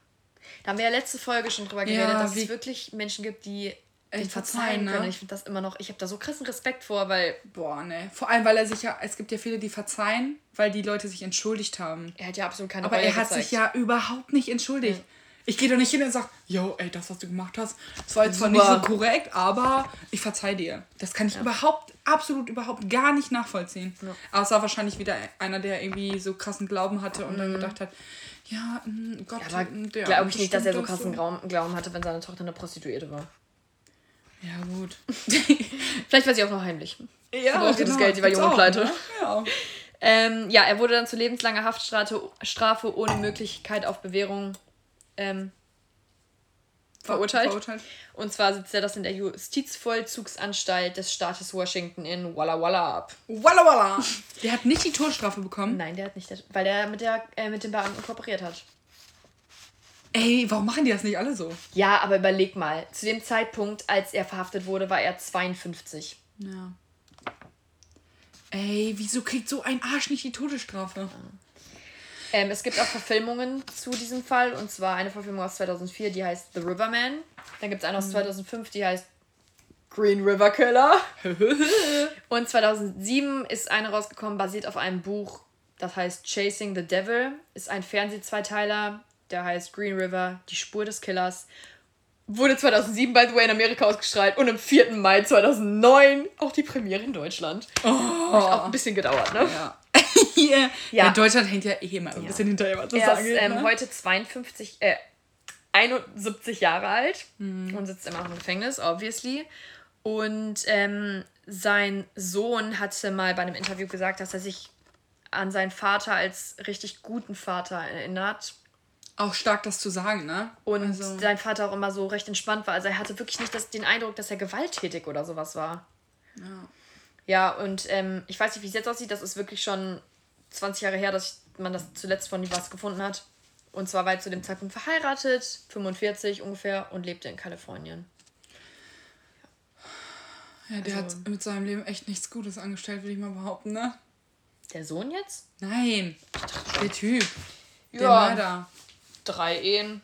Da haben wir ja letzte Folge schon drüber geredet, ja, dass es wirklich Menschen gibt, die echt verzeihen, können. Ne? Ich finde das immer noch, ich habe da so krassen Respekt vor, weil. Boah, ne. Vor allem, weil er sich ja, es gibt ja viele, die verzeihen, weil die Leute sich entschuldigt haben. Er hat ja absolut keine Aber Reue er hat gezeigt. sich ja überhaupt nicht entschuldigt. Ja. Ich gehe doch nicht hin und sage, yo, ey, das, was du gemacht hast, das war jetzt zwar nicht so korrekt, aber ich verzeih dir. Das kann ich ja. überhaupt, absolut überhaupt gar nicht nachvollziehen. Ja. Aber es war wahrscheinlich wieder einer, der irgendwie so krassen Glauben hatte und mhm. dann gedacht hat, ja, mm, Gott, ja, aber glaube ich nicht, dass er so krassen so. Glauben hatte, wenn seine Tochter eine Prostituierte war. Ja, gut. Vielleicht war sie auch noch heimlich. Ja, braucht genau. das Geld, die war junge Pleite. Ne? Ja. Ähm, ja, er wurde dann zu lebenslanger Haftstrafe ohne Möglichkeit auf Bewährung ähm, verurteilt. verurteilt. Und zwar sitzt er das in der Justizvollzugsanstalt des Staates Washington in Walla Walla ab. Walla Walla! Der hat nicht die Todesstrafe bekommen? Nein, der hat nicht, weil er mit, der, äh, mit den Beamten kooperiert hat. Ey, warum machen die das nicht alle so? Ja, aber überleg mal. Zu dem Zeitpunkt, als er verhaftet wurde, war er 52. Ja. Ey, wieso kriegt so ein Arsch nicht die Todesstrafe? Ja. Ähm, es gibt auch Verfilmungen zu diesem Fall. Und zwar eine Verfilmung aus 2004, die heißt The Riverman. Dann gibt es eine aus 2005, mhm. die heißt Green River Killer. und 2007 ist eine rausgekommen, basiert auf einem Buch, das heißt Chasing the Devil. Ist ein Fernsehzweiteiler der heißt Green River, die Spur des Killers. Wurde 2007 by the way in Amerika ausgestrahlt und am 4. Mai 2009 auch die Premiere in Deutschland. Oh. Hat auch ein bisschen gedauert, ne? Ja. yeah. ja. ja. Deutschland hängt ja eh immer ein ja. bisschen hinterher, was das er ist ähm, ne? heute 52, äh, 71 Jahre alt mhm. und sitzt immer noch im Gefängnis, obviously. Und ähm, sein Sohn hatte mal bei einem Interview gesagt, dass er sich an seinen Vater als richtig guten Vater erinnert auch stark, das zu sagen, ne? Und also. sein Vater auch immer so recht entspannt war. Also er hatte wirklich nicht das, den Eindruck, dass er gewalttätig oder sowas war. Ja. Ja, und ähm, ich weiß nicht, wie es jetzt aussieht. Das ist wirklich schon 20 Jahre her, dass man das zuletzt von ihm was gefunden hat. Und zwar war er zu dem Zeitpunkt verheiratet, 45 ungefähr, und lebte in Kalifornien. Ja, der also, hat mit seinem Leben echt nichts Gutes angestellt, würde ich mal behaupten, ne? Der Sohn jetzt? Nein. Der Typ. Ja. Der Mörder. Drei Ehen.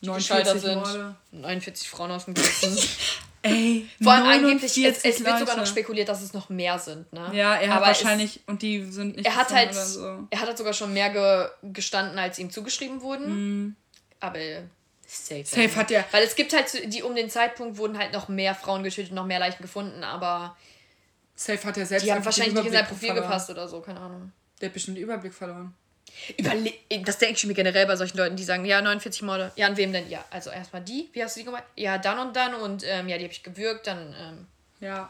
die 49 gescheitert sind. Morde. 49 Frauen aus dem Gewissen. Ey, Vor allem angeblich, es, 49 es wird sogar noch spekuliert, dass es noch mehr sind, ne? Ja, er hat Aber es- wahrscheinlich, und die sind nicht Er hat halt, oder so. er hat halt sogar schon mehr ge gestanden, als ihm zugeschrieben wurden. Aber safe. Mhm. Safe hat er. Weil es gibt halt, die um den Zeitpunkt wurden halt noch mehr Frauen getötet, noch mehr Leichen gefunden, aber Safe hat er selbst die haben wahrscheinlich nicht in sein Profil verloren. gepasst oder so, keine Ahnung. Der hat bestimmt den Überblick verloren. Überle das denke ich mir generell bei solchen Leuten, die sagen, ja, 49 Morde. Ja, an wem denn? Ja, also erstmal die. Wie hast du die gemacht? Ja, dann und dann und ähm, ja, die habe ich gewürgt, dann ähm, Ja.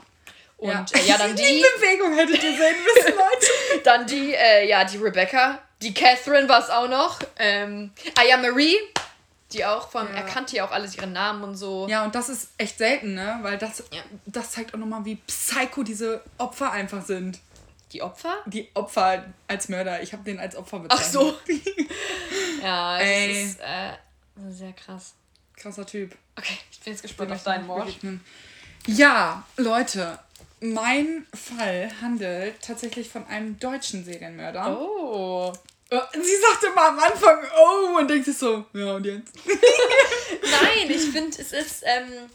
und ja, äh, ja dann die die, Bewegung hättet ihr sehen müssen, Leute. dann die, äh, ja, die Rebecca, die Catherine war es auch noch. Ähm, ah ja, Marie, die auch, vor allem, Ja. er kannte ja auch alles, ihre Namen und so. Ja, und das ist echt selten, ne? Weil das, Ja. das zeigt auch nochmal, wie psycho diese Opfer einfach sind. Die Opfer? Die Opfer als Mörder. Ich habe den als Opfer bezeichnet. Ach so. Ja, das Ey. ist äh, sehr krass. Krasser Typ. Okay, ich bin jetzt gespannt auf deinen Mord. Ja, Leute. Mein Fall handelt tatsächlich von einem deutschen Serienmörder. Oh. Äh, Sie sagte mal am Anfang, oh, und denkt sich so, ja, und jetzt? Nein, ich finde, es ist, ähm,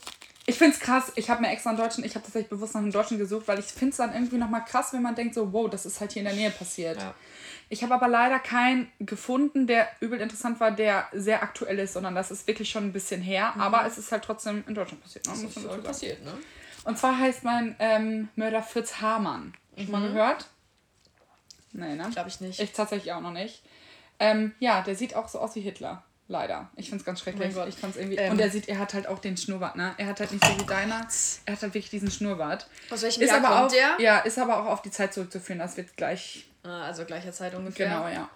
Ich finde es krass, ich habe mir extra einen Deutschen, ich habe tatsächlich bewusst nach einem Deutschen gesucht, weil ich finde es dann irgendwie nochmal krass, wenn man denkt so, wow, das ist halt hier in der Nähe passiert. Ja. Ich habe aber leider keinen gefunden, der übel interessant war, der sehr aktuell ist, sondern das ist wirklich schon ein bisschen her, aber es ist halt trotzdem in Deutschland passiert. Ne? Man dazu sagen. passiert, ne? Und zwar heißt mein ähm, Mörder Fritz Hamann. Schon mal gehört? Nee, ne? Glaube ich nicht. Ich tatsächlich auch noch nicht. Ähm, ja, der sieht auch so aus wie Hitler. Leider. Ich find's ganz schrecklich. Oh mein Gott. ich fand's irgendwie. Ähm. und er sieht, er hat halt auch den Schnurrbart, ne? Er hat halt nicht so wie deiner. Er hat halt wirklich diesen Schnurrbart. Aus welchem Ist Jahr aber kommt auch, der? ja, ist aber auch auf die Zeit zurückzuführen. Das wird gleich. Ah, also gleicher Zeit ungefähr. Genau, ja.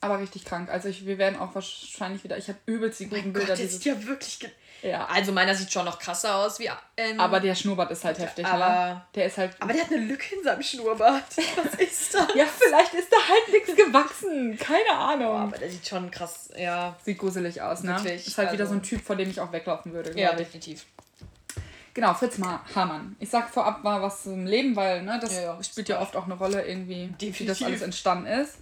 Aber richtig krank. Also ich, wir werden auch wahrscheinlich wieder. Ich habe übelst die guten Mein Bilder Gott, der dieses. sieht ja wirklich... Ja. also meiner sieht schon noch krasser aus wie... Ähm, Aber der Schnurrbart ist halt heftig, ne? aber- Der ist halt. aber der hat eine Lücke in seinem Schnurrbart. Was ist das? ja, vielleicht ist da halt nichts gewachsen. Keine Ahnung. Aber der sieht schon krass, ja. Sieht gruselig aus, ne? Wirklich, Ist halt wieder also- so ein Typ, vor dem ich auch weglaufen würde. Ja, ich. definitiv. Genau, Fritz Ma Hamann. Ich sag vorab mal was zum Leben, weil ne, das Ja, ja. spielt ja oft auch eine Rolle irgendwie, wie das Definitiv. alles entstanden ist.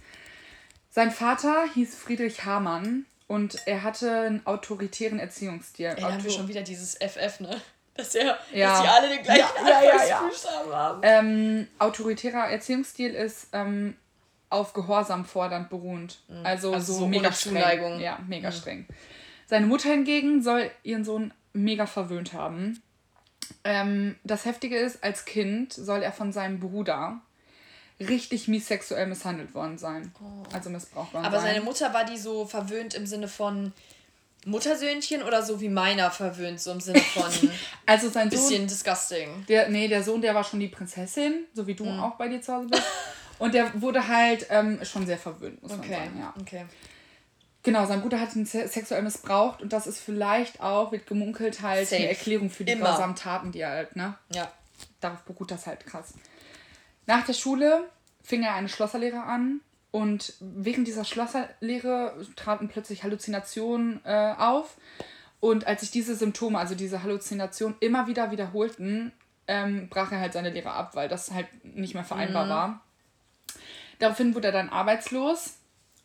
Sein Vater hieß Friedrich Hamann und er hatte einen autoritären Erziehungsstil. Ey, da haben wir schon wieder dieses FF, ne? Dass, er, Ja. dass die alle den gleichen Ja, ja, ja, haben. ähm, autoritärer Erziehungsstil ist ähm, auf Gehorsam fordernd beruhend. Also, Also so, so mega streng. Ja, mega streng. Seine Mutter hingegen soll ihren Sohn mega verwöhnt haben. Ähm, das Heftige ist, als Kind soll er von seinem Bruder richtig mies sexuell misshandelt worden sein. Also missbraucht worden Aber sein. seine Mutter war die so verwöhnt im Sinne von Muttersöhnchen oder so wie meiner verwöhnt, so im Sinne von also sein Sohn, bisschen disgusting. der, nee, der Sohn, der war schon die Prinzessin, so wie du Mhm. auch bei dir zu Hause bist. Und der wurde halt ähm, schon sehr verwöhnt, muss man Okay, sagen. Ja. okay. Genau, sein Bruder hat ihn se- sexuell missbraucht und das ist vielleicht auch, wird gemunkelt, halt Safe. eine Erklärung für die grausamen Taten, die er halt, ne? Ja. Darauf beruht das halt krass. Nach der Schule fing er eine Schlosserlehre an und während dieser Schlosserlehre traten plötzlich Halluzinationen äh, auf. Und als sich diese Symptome, also diese Halluzinationen, immer wieder wiederholten, ähm, brach er halt seine Lehre ab, weil das halt nicht mehr vereinbar war. Daraufhin wurde er dann arbeitslos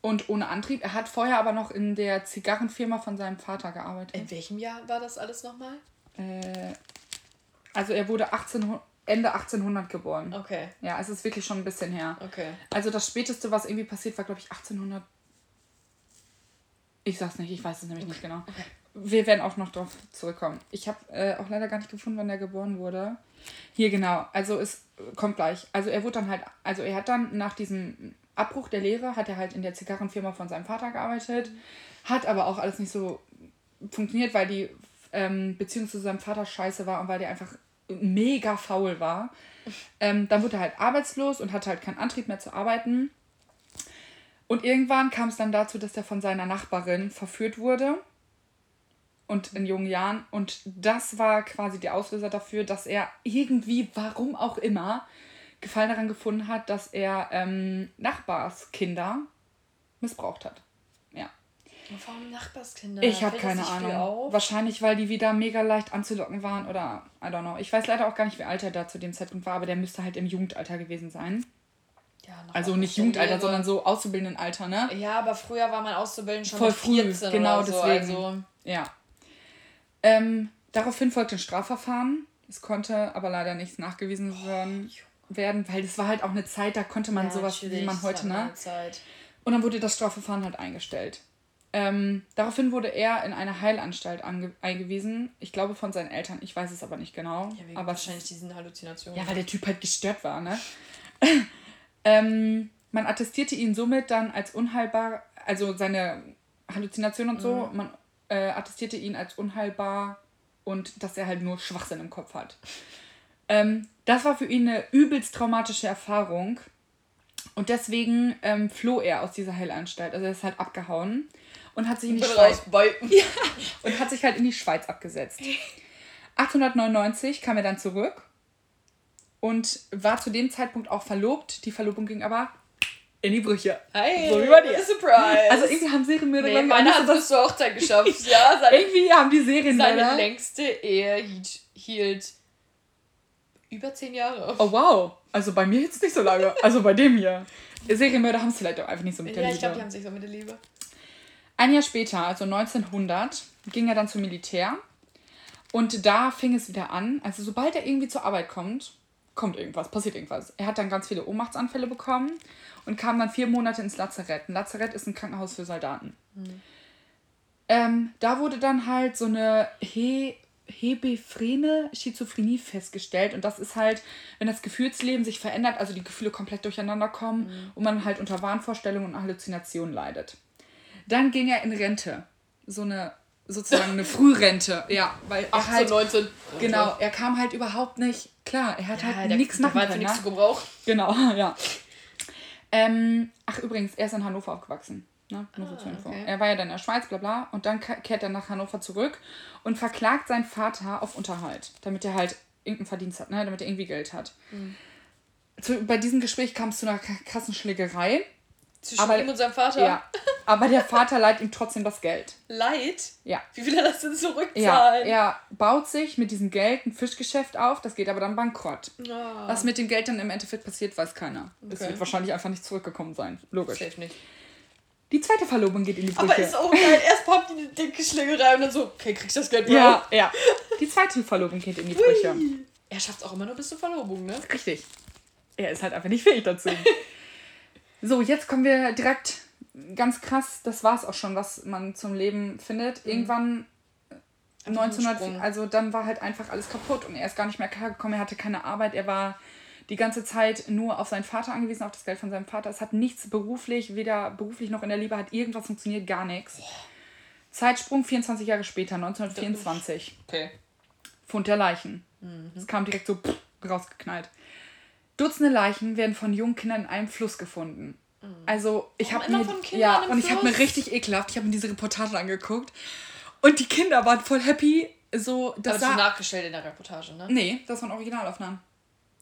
und ohne Antrieb. Er hat vorher aber noch in der Zigarrenfirma von seinem Vater gearbeitet. In welchem Jahr war das alles nochmal? Äh, also er wurde 18, Ende 1800 geboren. Okay, Ja, es ist wirklich schon ein bisschen her. okay. Also das späteste, was irgendwie passiert, war, glaube ich, 1800. Ich sag's nicht, ich weiß es nämlich nicht genau. Wir werden auch noch darauf zurückkommen. Ich habe äh, auch leider gar nicht gefunden, wann er geboren wurde. Hier genau, also es kommt gleich. Also er wurde dann halt, also er hat dann nach diesem Abbruch der Lehre, hat er halt in der Zigarrenfirma von seinem Vater gearbeitet, hat aber auch alles nicht so funktioniert, weil die ähm, Beziehung zu seinem Vater scheiße war und weil der einfach mega faul war. Ähm, dann wurde er halt arbeitslos und hatte halt keinen Antrieb mehr zu arbeiten. Und irgendwann kam es dann dazu, dass er von seiner Nachbarin verführt wurde. Und in jungen Jahren. Und das war quasi der Auslöser dafür, dass er irgendwie, warum auch immer, Gefallen daran gefunden hat, dass er ähm, Nachbarskinder missbraucht hat. Warum Nachbarskinder? Ich habe keine Ahnung. Wahrscheinlich, weil die wieder mega leicht anzulocken waren oder I don't know. Ich weiß leider auch gar nicht, wie alt er da zu dem Zeitpunkt war, aber der müsste halt im Jugendalter gewesen sein. Ja, Also nicht Jugendalter, Lehre. sondern so Auszubildendenalter, ne? Ja, aber früher war man auszubildend schon Voll früh, 14 genau so. deswegen. Also, Ja. Ähm, daraufhin folgte ein Strafverfahren. Es konnte aber leider nichts nachgewiesen werden, werden, weil das war halt auch eine Zeit, da konnte man ja, sowas wie natürlich, man heute, ne? Zeit. Und dann wurde das Strafverfahren halt eingestellt. Ähm, daraufhin wurde er in eine Heilanstalt eingewiesen. Ich glaube von seinen Eltern. Ich weiß es aber nicht genau. Ja, wegen aber wahrscheinlich diesen Halluzinationen. ja, weil der Typ halt gestört war, ne? ähm, man attestierte ihn somit dann als unheilbar, also seine Halluzinationen und so, man äh, attestierte ihn als unheilbar und dass er halt nur Schwachsinn im Kopf hat. Ähm, das war für ihn eine übelst traumatische Erfahrung und deswegen ähm, floh er aus dieser Heilanstalt. Also er ist halt abgehauen und hat sich in die Schweiz bye. und hat sich halt in die Schweiz abgesetzt. 1899 kam er dann zurück und war zu dem Zeitpunkt auch verlobt. Die Verlobung ging aber in die Brüche. Hey, So wie bei dir. Surprise. Also irgendwie haben Serienmörder, nee, meine hat nicht bis zur Hochzeit geschafft. ja, das, seine, irgendwie haben die seine Serienmörder... längste Ehe hielt, hielt über zehn Jahre. Oh wow, also bei mir jetzt nicht so lange. Also bei dem hier. Serienmörder haben es vielleicht auch einfach nicht so mit der ja, Liebe. ich glaube, die haben sich so mit der Liebe. Ein Jahr später, also 1900, ging er dann zum Militär. Und da fing es wieder an. Also sobald er irgendwie zur Arbeit kommt, kommt irgendwas, passiert irgendwas. Er hat dann ganz viele Ohnmachtsanfälle bekommen und kam dann vier Monate ins Lazarett. Ein Lazarett ist ein Krankenhaus für Soldaten. Ähm, da wurde dann halt so eine He hebephrene Schizophrenie festgestellt. Und das ist halt, wenn das Gefühlsleben sich verändert, also die Gefühle komplett durcheinander kommen und man halt unter Wahnvorstellungen und Halluzinationen leidet. Dann ging er in Rente. So eine, sozusagen eine Frührente. Ja, weil er 18, halt, 19. genau, er kam halt überhaupt nicht, klar, er hat Ja, halt nichts machen können. nichts zu gebrauchen. Genau, ja. Ähm, ach, übrigens, er ist in Hannover aufgewachsen. Ne? Nur so Ah, zur Info. okay. Er war ja dann in der Schweiz, bla bla. Und dann ke- kehrt er nach Hannover zurück und verklagt seinen Vater auf Unterhalt, damit er halt irgendeinen Verdienst hat, ne? damit er irgendwie Geld hat. Mhm. Zu, bei diesem Gespräch kam es zu einer krassen Schlägerei. Zwischen Aber- ihm und seinem Vater. Ja. Aber der Vater leiht ihm trotzdem das Geld. Leid? Ja. Wie will er das denn Ja, zurückzahlen? er baut sich mit diesem Geld ein Fischgeschäft auf, das geht aber dann bankrott. Ah, Was mit dem Geld dann im Endeffekt passiert, weiß keiner. Es Okay. wird wahrscheinlich einfach nicht zurückgekommen sein. Logisch. Safe nicht. Die zweite Verlobung geht in die Brüche. Aber ist auch geil. Erst habt ihr eine dicke Schlägerei und dann so, okay, kriegst du das Geld ja, ja. Die zweite Verlobung geht in die Brüche. Ui. Er schafft auch immer nur bis zur Verlobung, ne? Richtig. Er ist halt einfach nicht fähig dazu. so, jetzt kommen wir direkt ganz krass. Das war's auch schon, was man zum Leben findet. Irgendwann Einfach ein 1900, Sprung. also dann war halt einfach alles kaputt und er ist gar nicht mehr klargekommen. Er hatte keine Arbeit. Er war die ganze Zeit nur auf seinen Vater angewiesen, auf das Geld von seinem Vater. Es hat nichts beruflich, weder beruflich noch in der Liebe hat irgendwas funktioniert, gar nichts. Zeitsprung 24 Jahre später, 1924. Okay. Fund der Leichen. Mhm. Es kam direkt so pff, rausgeknallt. Dutzende Leichen werden von jungen Kindern in einem Fluss gefunden. Also ich habe mir ja und ich habe mir richtig ekelhaft. Ich habe mir diese Reportage angeguckt und die Kinder waren voll happy. So das sah, nachgestellt in der Reportage, ne? nee, das waren Originalaufnahmen.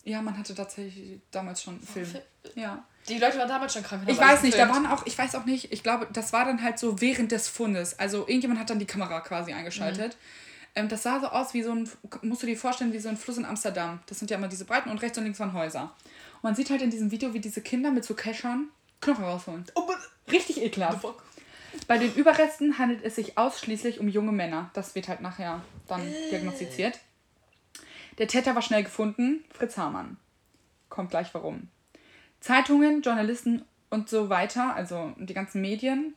Ja, man hatte tatsächlich damals schon einen Film. Fi- Ja. Die Leute waren damals schon krank. Ich weiß nicht, da gefilmt. waren auch, ich weiß auch nicht, ich glaube, das war dann halt so während des Fundes. Also irgendjemand hat dann die Kamera quasi eingeschaltet. Ähm, das sah so aus wie so ein, musst du dir vorstellen, wie so ein Fluss in Amsterdam. Das sind ja immer diese Breiten und rechts und links waren Häuser. Und man sieht halt in diesem Video, wie diese Kinder mit so Keschern Knochen rausholen. Oh, Richtig ekelhaft. Bei den Überresten handelt es sich ausschließlich um junge Männer. Das wird halt nachher dann diagnostiziert. Der Täter war schnell gefunden, Fritz Hamann. Kommt gleich warum. Zeitungen, Journalisten und so weiter, also die ganzen Medien,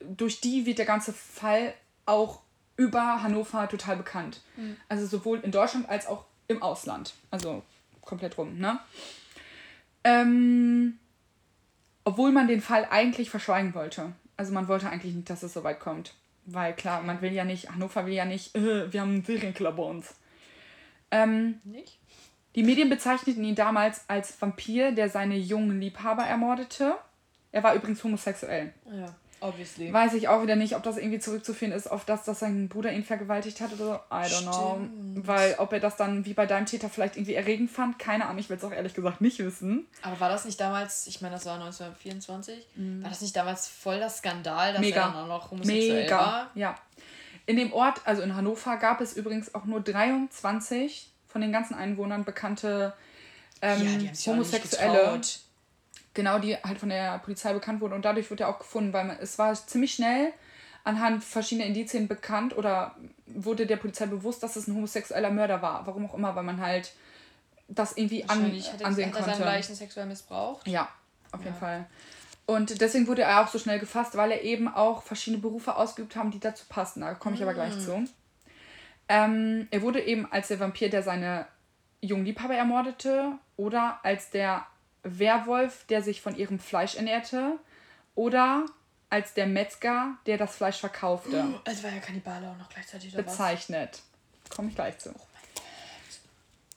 durch die wird der ganze Fall auch über Hannover total bekannt. Also sowohl in Deutschland als auch im Ausland. Also komplett rum, ne? Ähm, obwohl man den Fall eigentlich verschweigen wollte. Also man wollte eigentlich nicht, dass es so weit kommt. Weil klar, man will ja nicht, Hannover will ja nicht, äh, wir haben einen Serienkiller bei uns. Ähm, Nicht? die Medien bezeichneten ihn damals als Vampir, der seine jungen Liebhaber ermordete. Er war übrigens homosexuell. Ja, obviously. Weiß ich auch wieder nicht, ob das irgendwie zurückzuführen ist auf das, dass sein Bruder ihn vergewaltigt hat oder so. I don't know. Stimmt. Weil ob er das dann wie bei deinem Täter vielleicht irgendwie erregend fand, keine Ahnung. Ich will es auch ehrlich gesagt nicht wissen. Aber war das nicht damals, ich meine, das war 1924, war das nicht damals voll das Skandal, dass Mhm. Mega. er dann auch noch homosexuell Mega. war? Ja. In dem Ort, also in Hannover, gab es übrigens auch nur 23 von den ganzen Einwohnern bekannte ähm, ja, die haben sich Homosexuelle. Genau, die halt von der Polizei bekannt wurden und dadurch wurde er auch gefunden, weil man, es war ziemlich schnell anhand verschiedener Indizien bekannt oder wurde der Polizei bewusst, dass es ein homosexueller Mörder war. Warum auch immer, weil man halt das irgendwie an, Hat er, ansehen hat er konnte. Leichen sexuell missbraucht? Ja, auf jeden Ja. Fall. Und deswegen wurde er auch so schnell gefasst, weil er eben auch verschiedene Berufe ausgeübt haben, die dazu passen. Da komme ich aber gleich zu. Ähm, er wurde eben als der Vampir, der seine jungen Liebhaber ermordete, oder als der Werwolf, der sich von ihrem Fleisch ernährte, oder als der Metzger, der das Fleisch verkaufte, Also war ja Kannibale auch noch gleichzeitig oder bezeichnet. Komme ich gleich zu.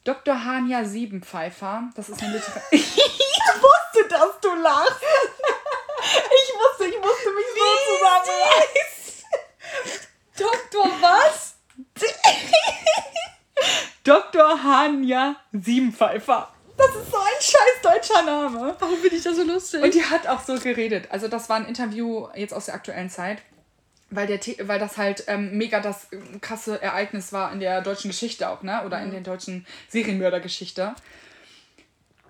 Dr. Hania Siebenpfeifer, das ist eine Literatur. ich wusste, dass du lachst. Ich wusste, ich musste mich so zusammenreißen. Doktor was? Dr. Hania Siebenpfeifer. Das ist so ein scheiß deutscher Name. Warum bin ich da so lustig? Und die hat auch so geredet. Also das war ein Interview jetzt aus der aktuellen Zeit. Weil, der, The- weil das halt ähm, mega das ähm, krasse Ereignis war in der deutschen Geschichte auch, ne? Oder in der deutschen Serienmördergeschichte.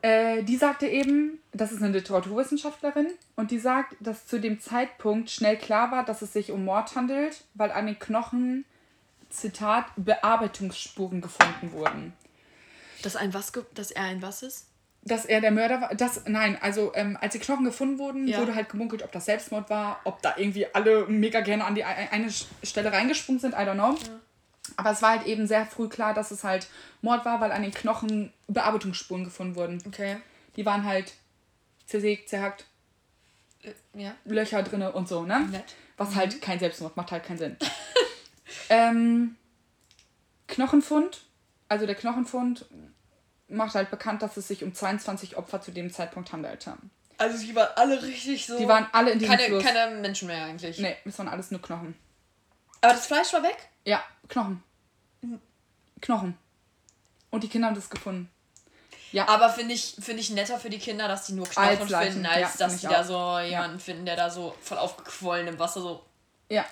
Äh, die sagte eben, das ist eine Literaturwissenschaftlerin, und die sagt, dass zu dem Zeitpunkt schnell klar war, dass es sich um Mord handelt, weil an den Knochen, Zitat, Bearbeitungsspuren gefunden wurden. Dass, ein was dass er ein was ist? Dass er der Mörder war. Das, nein, also ähm, als die Knochen gefunden wurden, Ja. wurde halt gemunkelt, ob das Selbstmord war, ob da irgendwie alle mega gerne an die ei- eine Stelle reingesprungen sind, I don't know. Aber es war halt eben sehr früh klar, dass es halt Mord war, weil an den Knochen Bearbeitungsspuren gefunden wurden. Okay. Die waren halt zersägt, zerhackt, Äh, Ja. Löcher drinne und so, ne? Nett. Was halt kein Selbstmord macht halt keinen Sinn. ähm, Knochenfund, also der Knochenfund macht halt bekannt, dass es sich um 22 Opfer zu dem Zeitpunkt handelte. Also die waren alle richtig so. Die waren alle in diesem keine, Fluss. keine Menschen mehr eigentlich. Nee, es waren alles nur Knochen. Aber das Fleisch war weg? Ja, Knochen. Knochen. Und die Kinder haben das gefunden. Ja. Aber finde ich, find ich netter für die Kinder, dass die nur Knochen Als finden, ja, als find dass die da so jemanden finden, der da so voll aufgequollen im Wasser so. Ja.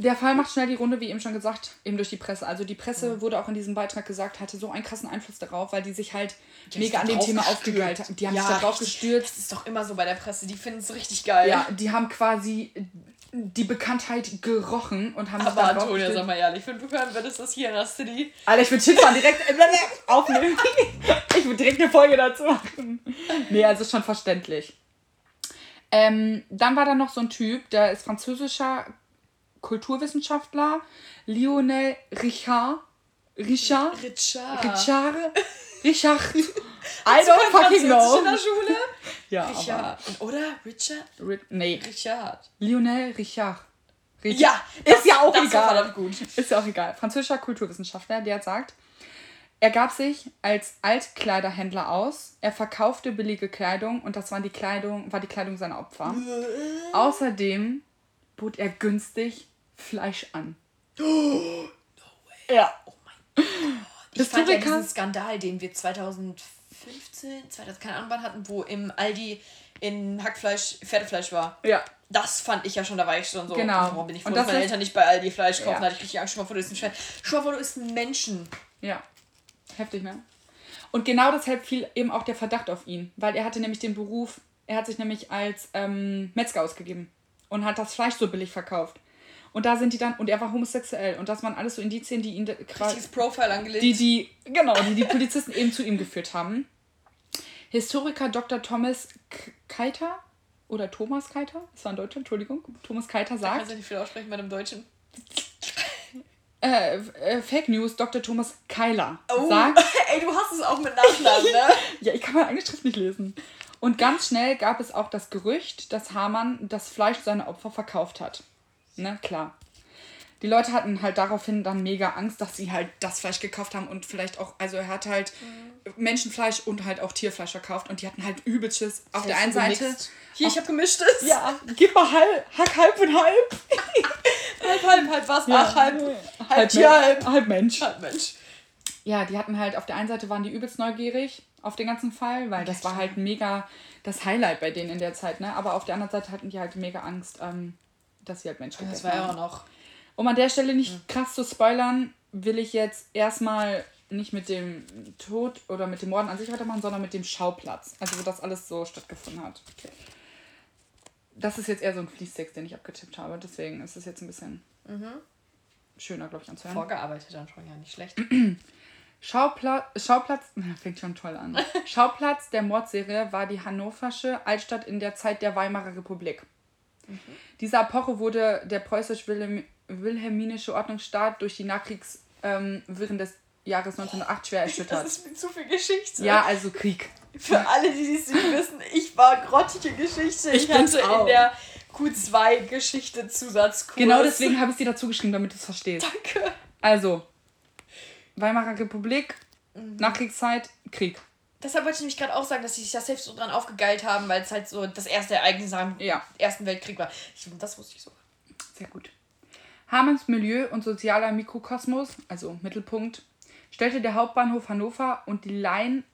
Der Fall macht schnell die Runde, wie eben schon gesagt, eben durch die Presse. Also die Presse wurde auch in diesem Beitrag gesagt, hatte so einen krassen Einfluss darauf, weil die sich halt Die mega sich an dem Thema aufgegeilt haben. Die haben Ja, sich da drauf gestürzt. Das ist doch immer so bei der Presse. Die finden es richtig geil. Ja, die haben quasi die Bekanntheit gerochen und haben sich Aber drauf Antonia, sag mal ehrlich, wenn du hören würdest, dass hier in der City. Alter, ich will Shitfahren direkt aufnehmen. Ich will direkt eine Folge dazu machen. Nee, also ist schon verständlich. Ähm, dann war da noch so ein Typ, der ist französischer Kulturwissenschaftler, Lionel Richard. Richard? Richard. Richard? Richard? I don't fucking Französisch in know. der Schule? Ja, aber. Richard. Oder? Richard? Ri- Nee, Richard. Lionel Richard. Richard. Ja, ist ja auch das egal. war verdammt gut. Ist ja auch egal. Französischer Kulturwissenschaftler, der sagt, er gab sich als Altkleiderhändler aus, er verkaufte billige Kleidung und das war die Kleidung, war die Kleidung seiner Opfer. Außerdem bot er günstig Fleisch an. Ja. Ich fand ja diesen Skandal, den wir 2015, 2000, keine Ahnung wann hatten, wo im Aldi in Hackfleisch Pferdefleisch war. Ja. Das fand ich ja schon, da war ich schon so, Genau. warum bin ich froh, dass das meine Eltern nicht bei Aldi Fleisch kaufen, Ja. da hatte ich richtig Angst, schon mal vor, du isst ein Schwein. Schon mal vor, du isst einen Menschen. Ja. Heftig, ne? Und genau deshalb fiel eben auch der Verdacht auf ihn, weil er hatte nämlich den Beruf, er hat sich nämlich als ähm, Metzger ausgegeben und hat das Fleisch so billig verkauft. Und da sind die dann, und er war homosexuell und das waren alles so Indizien, die ihn quasi, Richtiges Profile angelegt. die, die, genau, die die Polizisten eben zu ihm geführt haben. Historiker Dr. Thomas Keiter oder Thomas Keiter, das war ein Deutscher, Entschuldigung, Thomas Keiter sagt, Kannst du nicht viel aussprechen bei einem Deutschen? äh, äh, Fake News, Dr. Thomas Keiler Oh, sagt, ey, du hast es auch mit Nachnamen, ne? Ja, ich kann meine eigene Schrift nicht lesen. Und ganz schnell gab es auch das Gerücht, dass Hamann das Fleisch seiner Opfer verkauft hat. Ne, klar. Die Leute hatten halt daraufhin dann mega Angst, dass sie halt das Fleisch gekauft haben und vielleicht auch, also er hat halt Menschenfleisch und halt auch Tierfleisch verkauft und die hatten halt übelsches auf der einen Seite. Gemixt. Hier, ich hab gemischtes. Ja, gib mal halb, hack halb und halb. Halb, halb, halb was? Ach, halb. Halb halb, Tier, halb. halb Mensch. Halb Mensch. Ja, die hatten halt, auf der einen Seite waren die übelst neugierig auf den ganzen Fall, weil das war halt mega das Highlight bei denen in der Zeit, ne? Aber auf der anderen Seite hatten die halt mega Angst, ähm, dass sie halt Menschen Das gegessen war ja auch noch. Um an der Stelle nicht krass zu spoilern, will ich jetzt erstmal nicht mit dem Tod oder mit dem Morden an sich weitermachen, sondern mit dem Schauplatz. Also wo das alles so stattgefunden hat. Okay. Das ist jetzt eher so ein Fließtext, den ich abgetippt habe. Deswegen ist es jetzt ein bisschen mhm. schöner, glaube ich, anzuhören. Vorgearbeitet dann schon, ja, nicht schlecht. Schaupla Schauplatz, fängt schon toll an. Schauplatz der Mordserie war die hannoversche Altstadt in der Zeit der Weimarer Republik. Mhm. Diese Epoche wurde der preußisch-wilhelminische Ordnungsstaat durch die Nachkriegswirren ähm, des Jahres 1908 schwer erschüttert. Das ist mir zu viel Geschichte. Ja, also Krieg. Für alle, die es nicht wissen, ich war grottige Geschichte. Ich, ich hatte auch. in der Q2 Geschichte Zusatzkurs. Genau deswegen habe ich sie dazu geschrieben, damit du es verstehst. Danke. Also, Weimarer Republik, mhm. Nachkriegszeit, Krieg. Deshalb wollte ich nämlich gerade auch sagen, dass sie sich da selbst so dran aufgegeilt haben, weil es halt so das erste Ereignis am ja. Ersten Weltkrieg war. Ich, das wusste ich so. Sehr gut. Hamanns Milieu und sozialer Mikrokosmos, also Mittelpunkt, stellte der Hauptbahnhof Hannover und die Lein,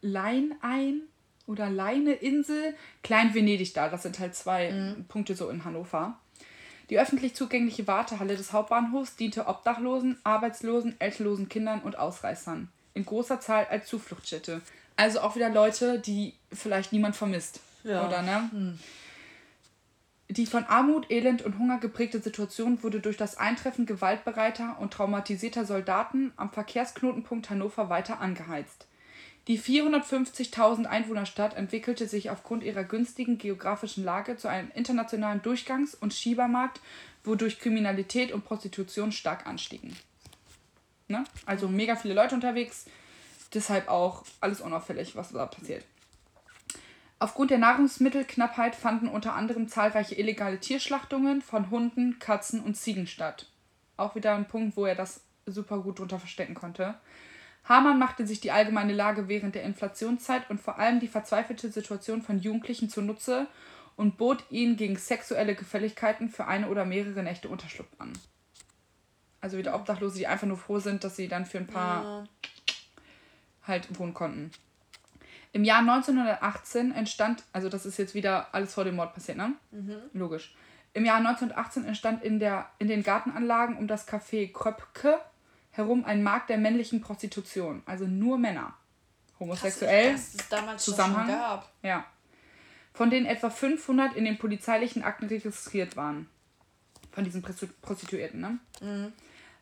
Lein ein oder Leineinsel Klein-Venedig dar. Das sind halt zwei mhm. Punkte so in Hannover. Die öffentlich zugängliche Wartehalle des Hauptbahnhofs diente Obdachlosen, Arbeitslosen, elterlosen Kindern und Ausreißern. In großer Zahl als Zufluchtsstätte. Also auch wieder Leute, die vielleicht niemand vermisst. Ja. Oder ne? Hm. Die von Armut, Elend und Hunger geprägte Situation wurde durch das Eintreffen gewaltbereiter und traumatisierter Soldaten am Verkehrsknotenpunkt Hannover weiter angeheizt. Die 450.000 Einwohnerstadt entwickelte sich aufgrund ihrer günstigen geografischen Lage zu einem internationalen Durchgangs- und Schiebermarkt, wodurch Kriminalität und Prostitution stark anstiegen. Ne? Also mega viele Leute unterwegs, deshalb auch alles unauffällig, was da passiert. Aufgrund der Nahrungsmittelknappheit fanden unter anderem zahlreiche illegale Tierschlachtungen von Hunden, Katzen und Ziegen statt. Auch wieder ein Punkt, wo er das super gut drunter verstecken konnte. Hamann machte sich die allgemeine Lage während der Inflationszeit und vor allem die verzweifelte Situation von Jugendlichen zunutze und bot ihnen gegen sexuelle Gefälligkeiten für eine oder mehrere Nächte Unterschlupf an. Also wieder Obdachlose, die einfach nur froh sind, dass sie dann für ein paar ja. Halt wohnen konnten. Im Jahr 1918 entstand, also das ist jetzt wieder alles vor dem Mord passiert, ne? Mhm. Logisch. Im Jahr 1918 entstand in, der, in den Gartenanlagen um das Café Kröpke herum ein Markt der männlichen Prostitution. Also nur Männer. Homosexuell. Krass, dass es damals Zusammenhang. Schon gab. Ja. Von denen etwa 500 in den polizeilichen Akten registriert waren. Von diesen Prostituierten, ne? Mhm.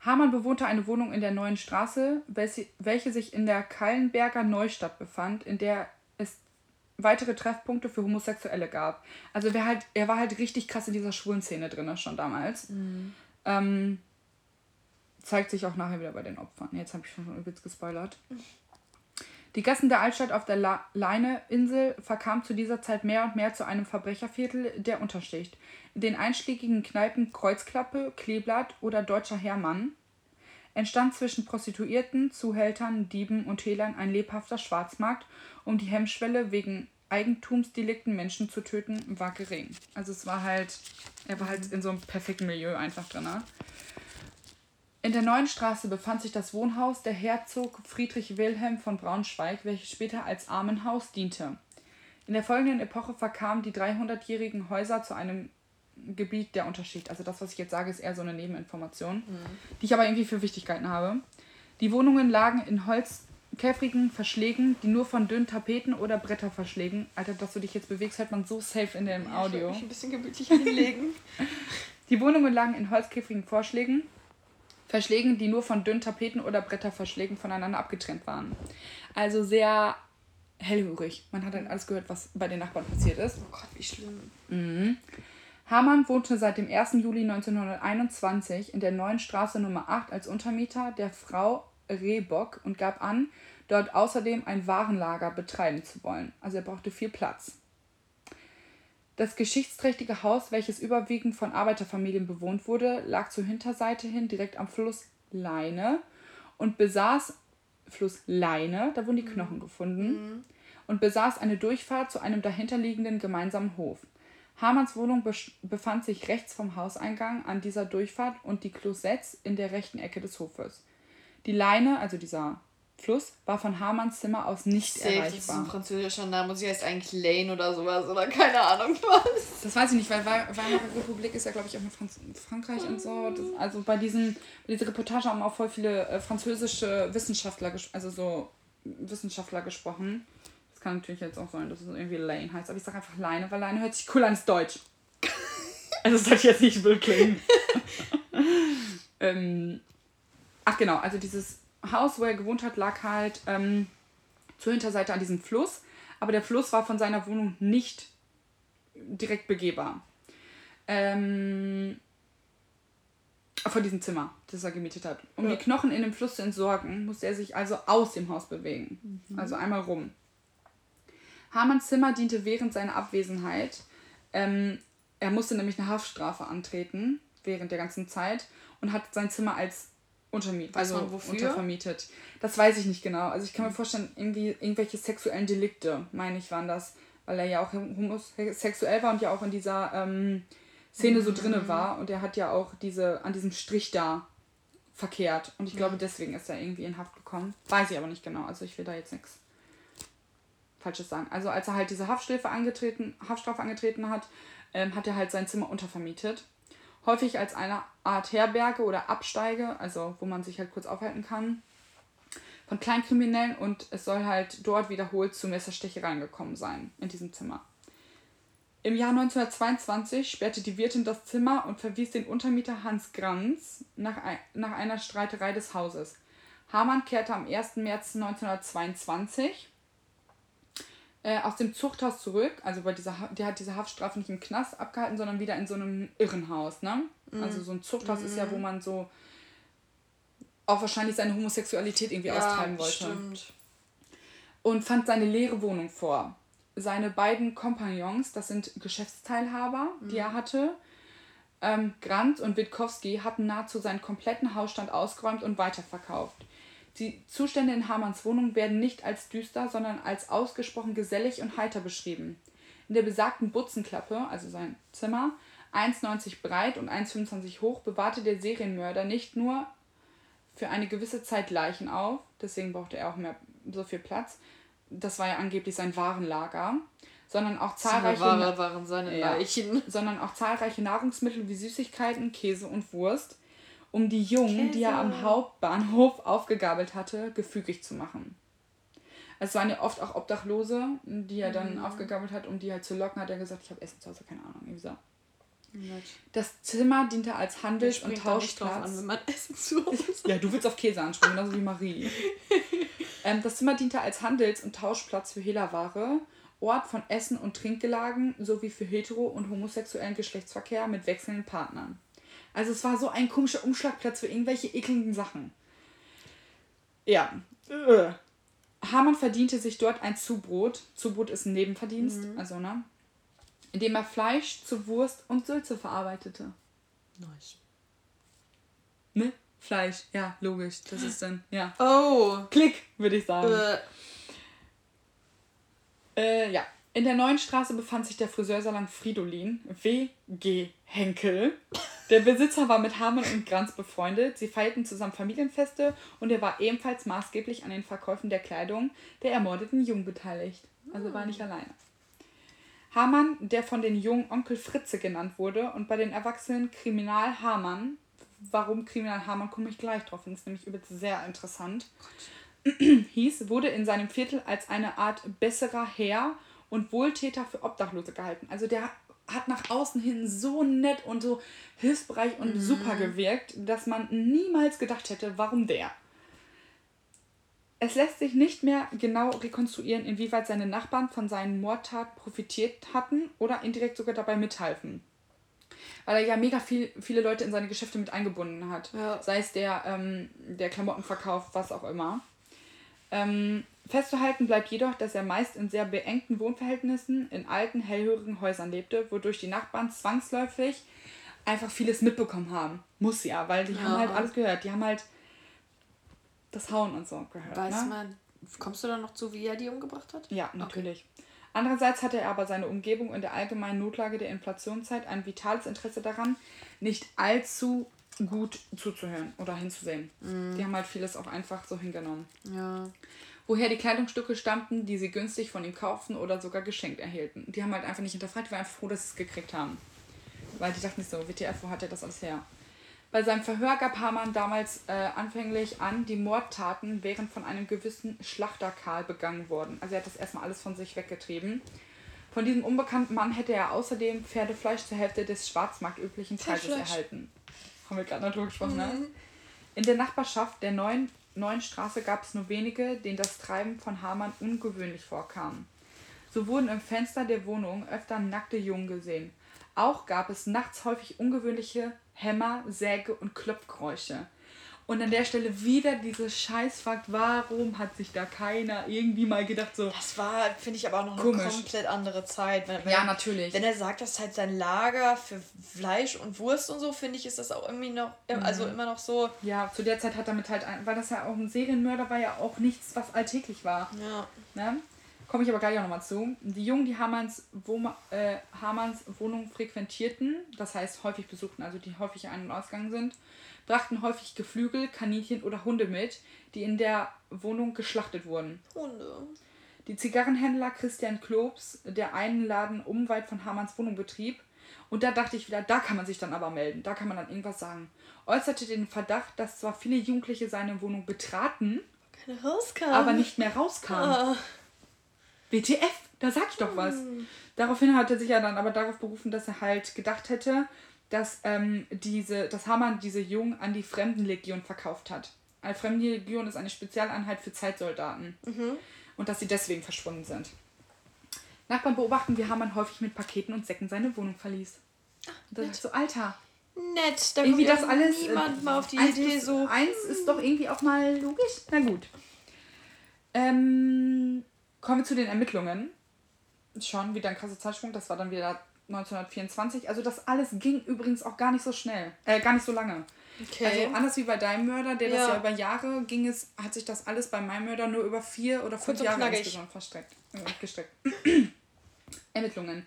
Hamann bewohnte eine Wohnung in der Neuen Straße, welche, sich in der Kallenberger Neustadt befand, in der es weitere Treffpunkte für Homosexuelle gab. Also wer halt, er war halt richtig krass in dieser schwulen Szene drin, schon damals. Mhm. Ähm, zeigt sich auch nachher wieder bei den Opfern. Jetzt habe ich schon übelst gespoilert. Die Gassen der Altstadt auf der Leine-Insel verkamen zu dieser Zeit mehr und mehr zu einem Verbrecherviertel der Unterschicht. In den einschlägigen Kneipen Kreuzklappe, Kleeblatt oder Deutscher Hermann entstand zwischen Prostituierten, Zuhältern, Dieben und Hehlern ein lebhafter Schwarzmarkt, um die Hemmschwelle wegen Eigentumsdelikten Menschen zu töten war gering. Also es war halt, er war halt in so einem perfekten Milieu einfach drin. In der Neuen Straße befand sich das Wohnhaus der Herzog Friedrich Wilhelm von Braunschweig, welches später als Armenhaus diente. In der folgenden Epoche verkamen die 300-jährigen Häuser zu einem Gebiet der Unterschicht. Also das, was ich jetzt sage, ist eher so eine Nebeninformation, mhm. die ich aber irgendwie für Wichtigkeiten habe. Die Wohnungen lagen in holzkäfrigen Verschlägen, die nur von dünnen Tapeten oder Bretterverschlägen. Alter, dass du dich jetzt bewegst, hört man so safe in dem Audio. Ich mich ein bisschen gemütlich hinlegen. die Wohnungen lagen in holzkäfrigen Vorschlägen, Verschlägen, die nur von dünnen Tapeten oder Bretterverschlägen voneinander abgetrennt waren. Also sehr hellhörig. Man hat dann alles gehört, was bei den Nachbarn passiert ist. Oh Gott, wie schlimm. Mhm. Hamann wohnte seit dem 1. Juli 1921 in der neuen Straße Nummer 8 als Untermieter der Frau Rehbock und gab an, dort außerdem ein Warenlager betreiben zu wollen. Also er brauchte viel Platz. Das geschichtsträchtige Haus, welches überwiegend von Arbeiterfamilien bewohnt wurde, lag zur Hinterseite hin direkt am Fluss Leine und besaß Fluss Leine, da wurden die Knochen gefunden, mhm. und besaß eine Durchfahrt zu einem dahinterliegenden gemeinsamen Hof. Hamanns Wohnung befand sich rechts vom Hauseingang an dieser Durchfahrt und die Closets in der rechten Ecke des Hofes. Die Leine, also dieser Fluss war von Hamanns Zimmer aus nicht Safe, erreichbar. Das ist ein französischer Name. Sie heißt eigentlich Lane oder sowas oder keine Ahnung was. Das weiß ich nicht, weil Weimarer Republik ist ja, glaube ich, auch mit Franz Frankreich und so. Das, also bei, diesen, bei dieser Reportage haben auch voll viele äh, französische Wissenschaftler, also so Wissenschaftler gesprochen. Das kann natürlich jetzt auch sein, dass es irgendwie Lane heißt, aber ich sage einfach Leine, weil Leine hört sich cool an, ist Deutsch. also das soll ich jetzt nicht wild klingen. ähm, ach genau, also dieses Haus, wo er gewohnt hat, lag halt ähm, zur Hinterseite an diesem Fluss. Aber der Fluss war von seiner Wohnung nicht direkt begehbar. Ähm, von diesem Zimmer, das er gemietet hat. Um ja. die Knochen in dem Fluss zu entsorgen, musste er sich also aus dem Haus bewegen. Mhm. Also einmal rum. Hamanns Zimmer diente während seiner Abwesenheit. Ähm, er musste nämlich eine Haftstrafe antreten während der ganzen Zeit und hat sein Zimmer als untermietet, also untervermietet. Das weiß ich nicht genau. Also ich kann mir vorstellen, irgendwie irgendwelche sexuellen Delikte, meine ich, waren das, weil er ja auch homosexuell war und ja auch in dieser ähm, Szene mhm. so drinne war und er hat ja auch diese an diesem Strich da verkehrt und ich glaube deswegen ist er irgendwie in Haft gekommen. Weiß ich aber nicht genau. Also ich will da jetzt nichts Falsches sagen. Also als er halt diese Haftstrafe angetreten, Haftstrafe angetreten hat, ähm, hat er halt sein Zimmer untervermietet häufig als eine Art Herberge oder Absteige, also wo man sich halt kurz aufhalten kann, von Kleinkriminellen und es soll halt dort wiederholt zu Messerstechereien gekommen sein in diesem Zimmer. Im Jahr 1922 sperrte die Wirtin das Zimmer und verwies den Untermieter Hans Granz nach, nach einer Streiterei des Hauses. Hamann kehrte am 1. März 1922 äh, aus dem Zuchthaus zurück. Also bei dieser, der hat diese Haftstrafe nicht im Knast abgehalten, sondern wieder in so einem Irrenhaus, ne? Mhm. Also so ein Zuchthaus mhm. ist ja, wo mhm. man so auch wahrscheinlich seine Homosexualität irgendwie ja, austreiben wollte. Stimmt. Und fand seine leere Wohnung vor. Seine beiden Kompagnons, das sind Geschäftsteilhaber, mhm. die er hatte, ähm, Grant und Witkowski, hatten nahezu seinen kompletten Hausstand ausgeräumt und weiterverkauft. Die Zustände in Hamanns Wohnung werden nicht als düster, sondern als ausgesprochen gesellig und heiter beschrieben. In der besagten Butzenklappe, also sein Zimmer, 1,90 breit und 1,25 hoch, bewahrte der Serienmörder nicht nur für eine gewisse Zeit Leichen auf, deswegen brauchte er auch mehr so viel Platz. Das war ja angeblich sein Warenlager, sondern auch zahlreiche Ware waren seine Leichen. Ja, sondern auch zahlreiche Nahrungsmittel wie Süßigkeiten, Käse und Wurst um die Jungen, die er am Hauptbahnhof aufgegabelt hatte, gefügig zu machen. Es waren ja oft auch Obdachlose, die er dann mhm. aufgegabelt hat, um die halt zu locken, hat er gesagt, ich habe Essen zu Hause, keine Ahnung, irgendwie so. Das Zimmer diente als Handels- und Tauschplatz. An, wenn man Essen zu Hause Ja, du willst auf Käse anspringen, genauso wie Marie. ähm, das Zimmer diente als Handels- und Tauschplatz für Hehlerware, Ort von Essen- und Trinkgelagen sowie für hetero- und homosexuellen Geschlechtsverkehr mit wechselnden Partnern. Also es war so ein komischer Umschlagplatz für irgendwelche ekligen Sachen. Ja. Äh. Hamann verdiente sich dort ein Zubrot. Zubrot ist ein Nebenverdienst, mhm. also ne? Indem er Fleisch zu Wurst und Sülze verarbeitete. Nice. Ne? Fleisch, ja, logisch. Das ist dann, ja. Oh. Klick, würde ich sagen. Äh. Äh, ja. In der neuen Straße befand sich der Friseursalon Fridolin, W.G. Henkel. Der Besitzer war mit Hamann und Granz befreundet. Sie feierten zusammen Familienfeste und er war ebenfalls maßgeblich an den Verkäufen der Kleidung der ermordeten Jungen beteiligt. Also war nicht alleine. Hamann, der von den Jungen Onkel Fritze genannt wurde und bei den Erwachsenen Kriminal Hamann, warum Kriminal Hamann, komme ich gleich drauf, ist nämlich übrigens sehr interessant, hieß, wurde in seinem Viertel als eine Art besserer Herr und Wohltäter für Obdachlose gehalten. Also der hat nach außen hin so nett und so hilfsbereit und mhm. super gewirkt, dass man niemals gedacht hätte, warum der. Es lässt sich nicht mehr genau rekonstruieren, inwieweit seine Nachbarn von seinen Mordtaten profitiert hatten oder indirekt sogar dabei mithalfen. Weil er ja mega viel, viele Leute in seine Geschäfte mit eingebunden hat. Ja. Sei es der, ähm, der Klamottenverkauf, was auch immer. Ähm, Festzuhalten bleibt jedoch, dass er meist in sehr beengten Wohnverhältnissen in alten, hellhörigen Häusern lebte, wodurch die Nachbarn zwangsläufig einfach vieles mitbekommen haben. Muss ja, weil die ja. haben halt alles gehört. Die haben halt das Hauen und so gehört. Weiß ne? man, kommst du dann noch zu, wie er die umgebracht hat? Ja, natürlich. Okay. Andererseits hatte er aber seine Umgebung in der allgemeinen Notlage der Inflationszeit ein vitales Interesse daran, nicht allzu gut zuzuhören oder hinzusehen. Mhm. Die haben halt vieles auch einfach so hingenommen. Ja. Woher die Kleidungsstücke stammten, die sie günstig von ihm kauften oder sogar geschenkt erhielten. Die haben halt einfach nicht hinterfragt, die waren einfach froh, dass sie es gekriegt haben. Weil die dachten nicht so, WTF, wo hat er das alles her? Bei seinem Verhör gab Hamann damals äh, anfänglich an, die Mordtaten wären von einem gewissen Schlachter Karl begangen worden. Also er hat das erstmal alles von sich weggetrieben. Von diesem unbekannten Mann hätte er außerdem Pferdefleisch zur Hälfte des schwarzmarktüblichen Preises erhalten. Haben wir gerade noch drüber gesprochen, ne? mhm. ne? In der Nachbarschaft der neuen, neuen Straße gab es nur wenige, denen das Treiben von Hamann ungewöhnlich vorkam. So wurden im Fenster der Wohnung öfter nackte Jungen gesehen. Auch gab es nachts häufig ungewöhnliche Hämmer, Säge und Klopfgeräusche. Und an der Stelle wieder dieses Scheißfakt, warum hat sich da keiner irgendwie mal gedacht, so. Das war, finde ich, aber auch noch komisch. eine komplett andere Zeit. Wenn, wenn, ja, natürlich. Wenn er sagt, das ist halt sein Lager für Fleisch und Wurst und so, finde ich, ist das auch irgendwie noch, mhm. also immer noch so. Ja, zu der Zeit hat damit halt, weil das ja auch ein Serienmörder war, ja auch nichts, was alltäglich war. Ja. Ne? Komme ich aber gleich auch nochmal zu. Die Jungen, die Hamanns, Wo äh, Hamanns Wohnung frequentierten, das heißt häufig besuchten, also die häufig ein- und ausgegangen sind, brachten häufig Geflügel, Kaninchen oder Hunde mit, die in der Wohnung geschlachtet wurden. Hunde. Die Zigarrenhändler Christian Klobs, der einen Laden unweit von Hamanns Wohnung betrieb, und da dachte ich wieder, da kann man sich dann aber melden, da kann man dann irgendwas sagen, äußerte den Verdacht, dass zwar viele Jugendliche seine Wohnung betraten, aber nicht mehr rauskamen. Ah. WTF, da sag ich doch was. Hm. Daraufhin hat er sich ja dann aber darauf berufen, dass er halt gedacht hätte, dass ähm, diese, dass Hamann diese Jungen an die Fremdenlegion verkauft hat. Eine Fremdenlegion ist eine Spezialeinheit für Zeitsoldaten. Mhm. Und dass sie deswegen verschwunden sind. Nachbarn beobachten, wie Hamann häufig mit Paketen und Säcken seine Wohnung verließ. Ach, und dann so, Alter. Nett, da irgendwie kommt das alles, niemand äh, mal auf die Idee so. Eins ist doch irgendwie auch mal logisch. Na gut. Ähm, kommen wir zu den Ermittlungen. Schon wieder ein krasser Zeitsprung. Das war dann wieder 1924. Also das alles ging übrigens auch gar nicht so schnell, äh, gar nicht so lange. Okay. Also anders wie bei deinem Mörder, der ja. das ja über Jahre ging, es, hat sich das alles bei meinem Mörder nur über vier oder fünf Jahre knackig. insgesamt verstreckt, äh, gestreckt. Ermittlungen.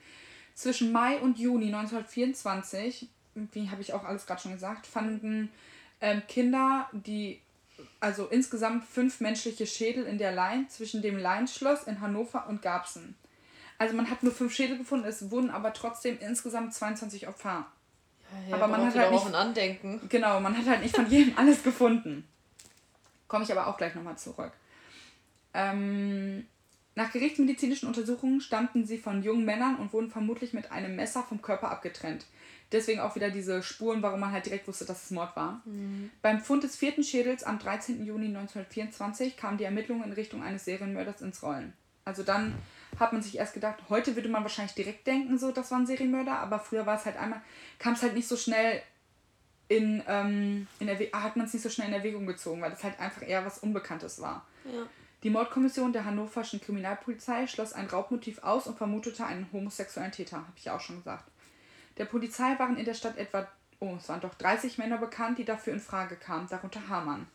Zwischen Mai und Juni 1924, wie habe ich auch alles gerade schon gesagt, fanden ähm, Kinder, die also insgesamt fünf menschliche Schädel in der Lein zwischen dem Leinschloss in Hannover und Garbsen. Also man hat nur fünf Schädel gefunden, es wurden aber trotzdem insgesamt 22 Opfer. Ja, ja, aber man hat halt nicht, ein Andenken. Genau, man hat halt nicht von jedem alles gefunden. Komme ich aber auch gleich nochmal zurück. Ähm, nach gerichtsmedizinischen Untersuchungen stammten sie von jungen Männern und wurden vermutlich mit einem Messer vom Körper abgetrennt. Deswegen auch wieder diese Spuren, warum man halt direkt wusste, dass es Mord war. Mhm. Beim Fund des vierten Schädels am 13. Juni 1924 kamen die Ermittlungen in Richtung eines Serienmörders ins Rollen. Also dann hat man sich erst gedacht, heute würde man wahrscheinlich direkt denken, so, das war ein Serienmörder, aber früher war es halt einmal, kam es halt nicht so schnell in, ähm, in Erwe hat man es nicht so schnell in Erwägung gezogen, weil das halt einfach eher was Unbekanntes war. Ja. Die Mordkommission der hannoverschen Kriminalpolizei schloss ein Raubmotiv aus und vermutete einen homosexuellen Täter, habe ich ja auch schon gesagt. Der Polizei waren in der Stadt etwa, oh, es waren doch 30 Männer bekannt, die dafür in Frage kamen, darunter Hamann.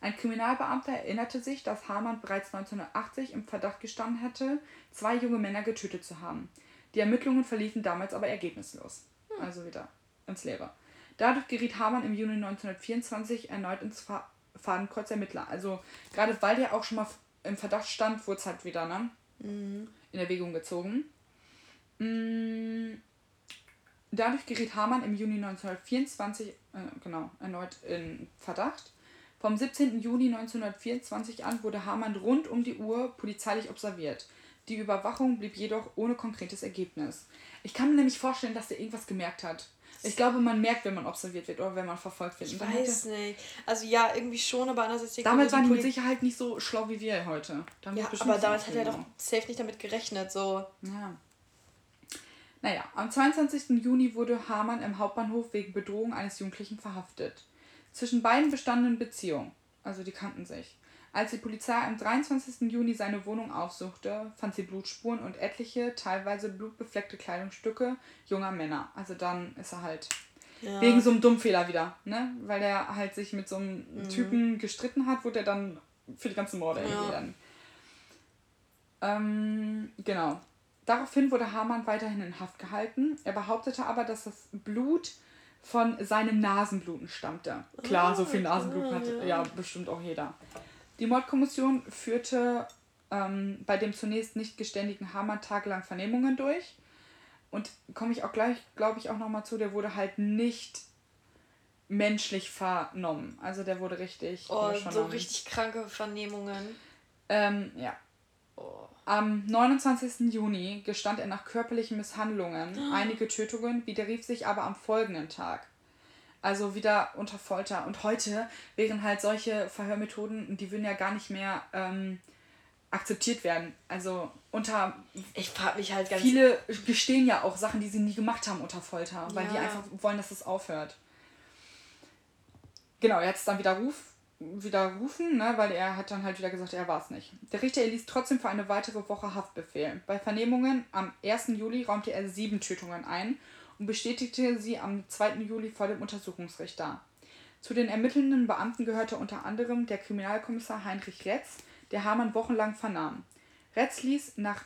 Ein Kriminalbeamter erinnerte sich, dass Hamann bereits 1980 im Verdacht gestanden hätte, zwei junge Männer getötet zu haben. Die Ermittlungen verliefen damals aber ergebnislos. Hm. Also wieder ins Leere. Dadurch geriet Hamann im Juni 1924 erneut ins Fadenkreuz Ermittler. Also gerade weil der auch schon mal im Verdacht stand, wurde es halt wieder ne? Mhm. in Erwägung gezogen. Mhm. Dadurch geriet Hamann im Juni 1924 äh, genau, erneut in Verdacht. Vom 17. Juni 1924 an wurde Hamann rund um die Uhr polizeilich observiert. Die Überwachung blieb jedoch ohne konkretes Ergebnis. Ich kann mir nämlich vorstellen, dass er irgendwas gemerkt hat. Ich glaube, man merkt, wenn man observiert wird oder wenn man verfolgt wird. Ich weiß nicht. Also ja, irgendwie schon, aber andererseits... Damals waren die mit Sicherheit nicht so schlau wie wir heute. ja, aber damals hat er doch safe nicht damit gerechnet, so... Ja. Naja, am 22. Juni wurde Hamann im Hauptbahnhof wegen Bedrohung eines Jugendlichen verhaftet. Zwischen beiden bestanden Beziehungen, also die kannten sich. Als die Polizei am 23. Juni seine Wohnung aufsuchte, fand sie Blutspuren und etliche, teilweise blutbefleckte Kleidungsstücke junger Männer. Also dann ist er halt ja. wegen so einem Dummfehler wieder, ne? Weil er halt sich mit so einem mhm. Typen gestritten hat, wurde er dann für die ganzen Morde ja. dann. Ähm, genau. Daraufhin wurde Hamann weiterhin in Haft gehalten. Er behauptete aber, dass das Blut von seinem Nasenbluten stammte. Klar, so viel Nasenbluten hat ja bestimmt auch jeder. Die Mordkommission führte ähm, bei dem zunächst nicht geständigen Hamann tagelang Vernehmungen durch. Und komme ich auch gleich, glaube ich, auch nochmal zu, der wurde halt nicht menschlich vernommen. Also der wurde richtig. Oh, so richtig kranke Vernehmungen. Ähm, ja. Oh. Am 29. Juni gestand er nach körperlichen Misshandlungen oh. einige Tötungen, widerrief sich aber am folgenden Tag. Also wieder unter Folter. Und heute wären halt solche Verhörmethoden, die würden ja gar nicht mehr ähm, akzeptiert werden. Also unter. Ich frage mich halt ganz. Viele gestehen ja auch Sachen, die sie nie gemacht haben unter Folter, weil ja. die einfach wollen, dass es aufhört. Genau, er hat es dann widerruf, widerrufen, ne, weil er hat dann halt wieder gesagt, er war es nicht. Der Richter erließ trotzdem für eine weitere Woche Haftbefehl. Bei Vernehmungen am 1. Juli räumte er sieben Tötungen ein und bestätigte sie am 2. Juli vor dem Untersuchungsrichter. Zu den ermittelnden Beamten gehörte unter anderem der Kriminalkommissar Heinrich Retz, der Hamann wochenlang vernahm. Retz ließ nach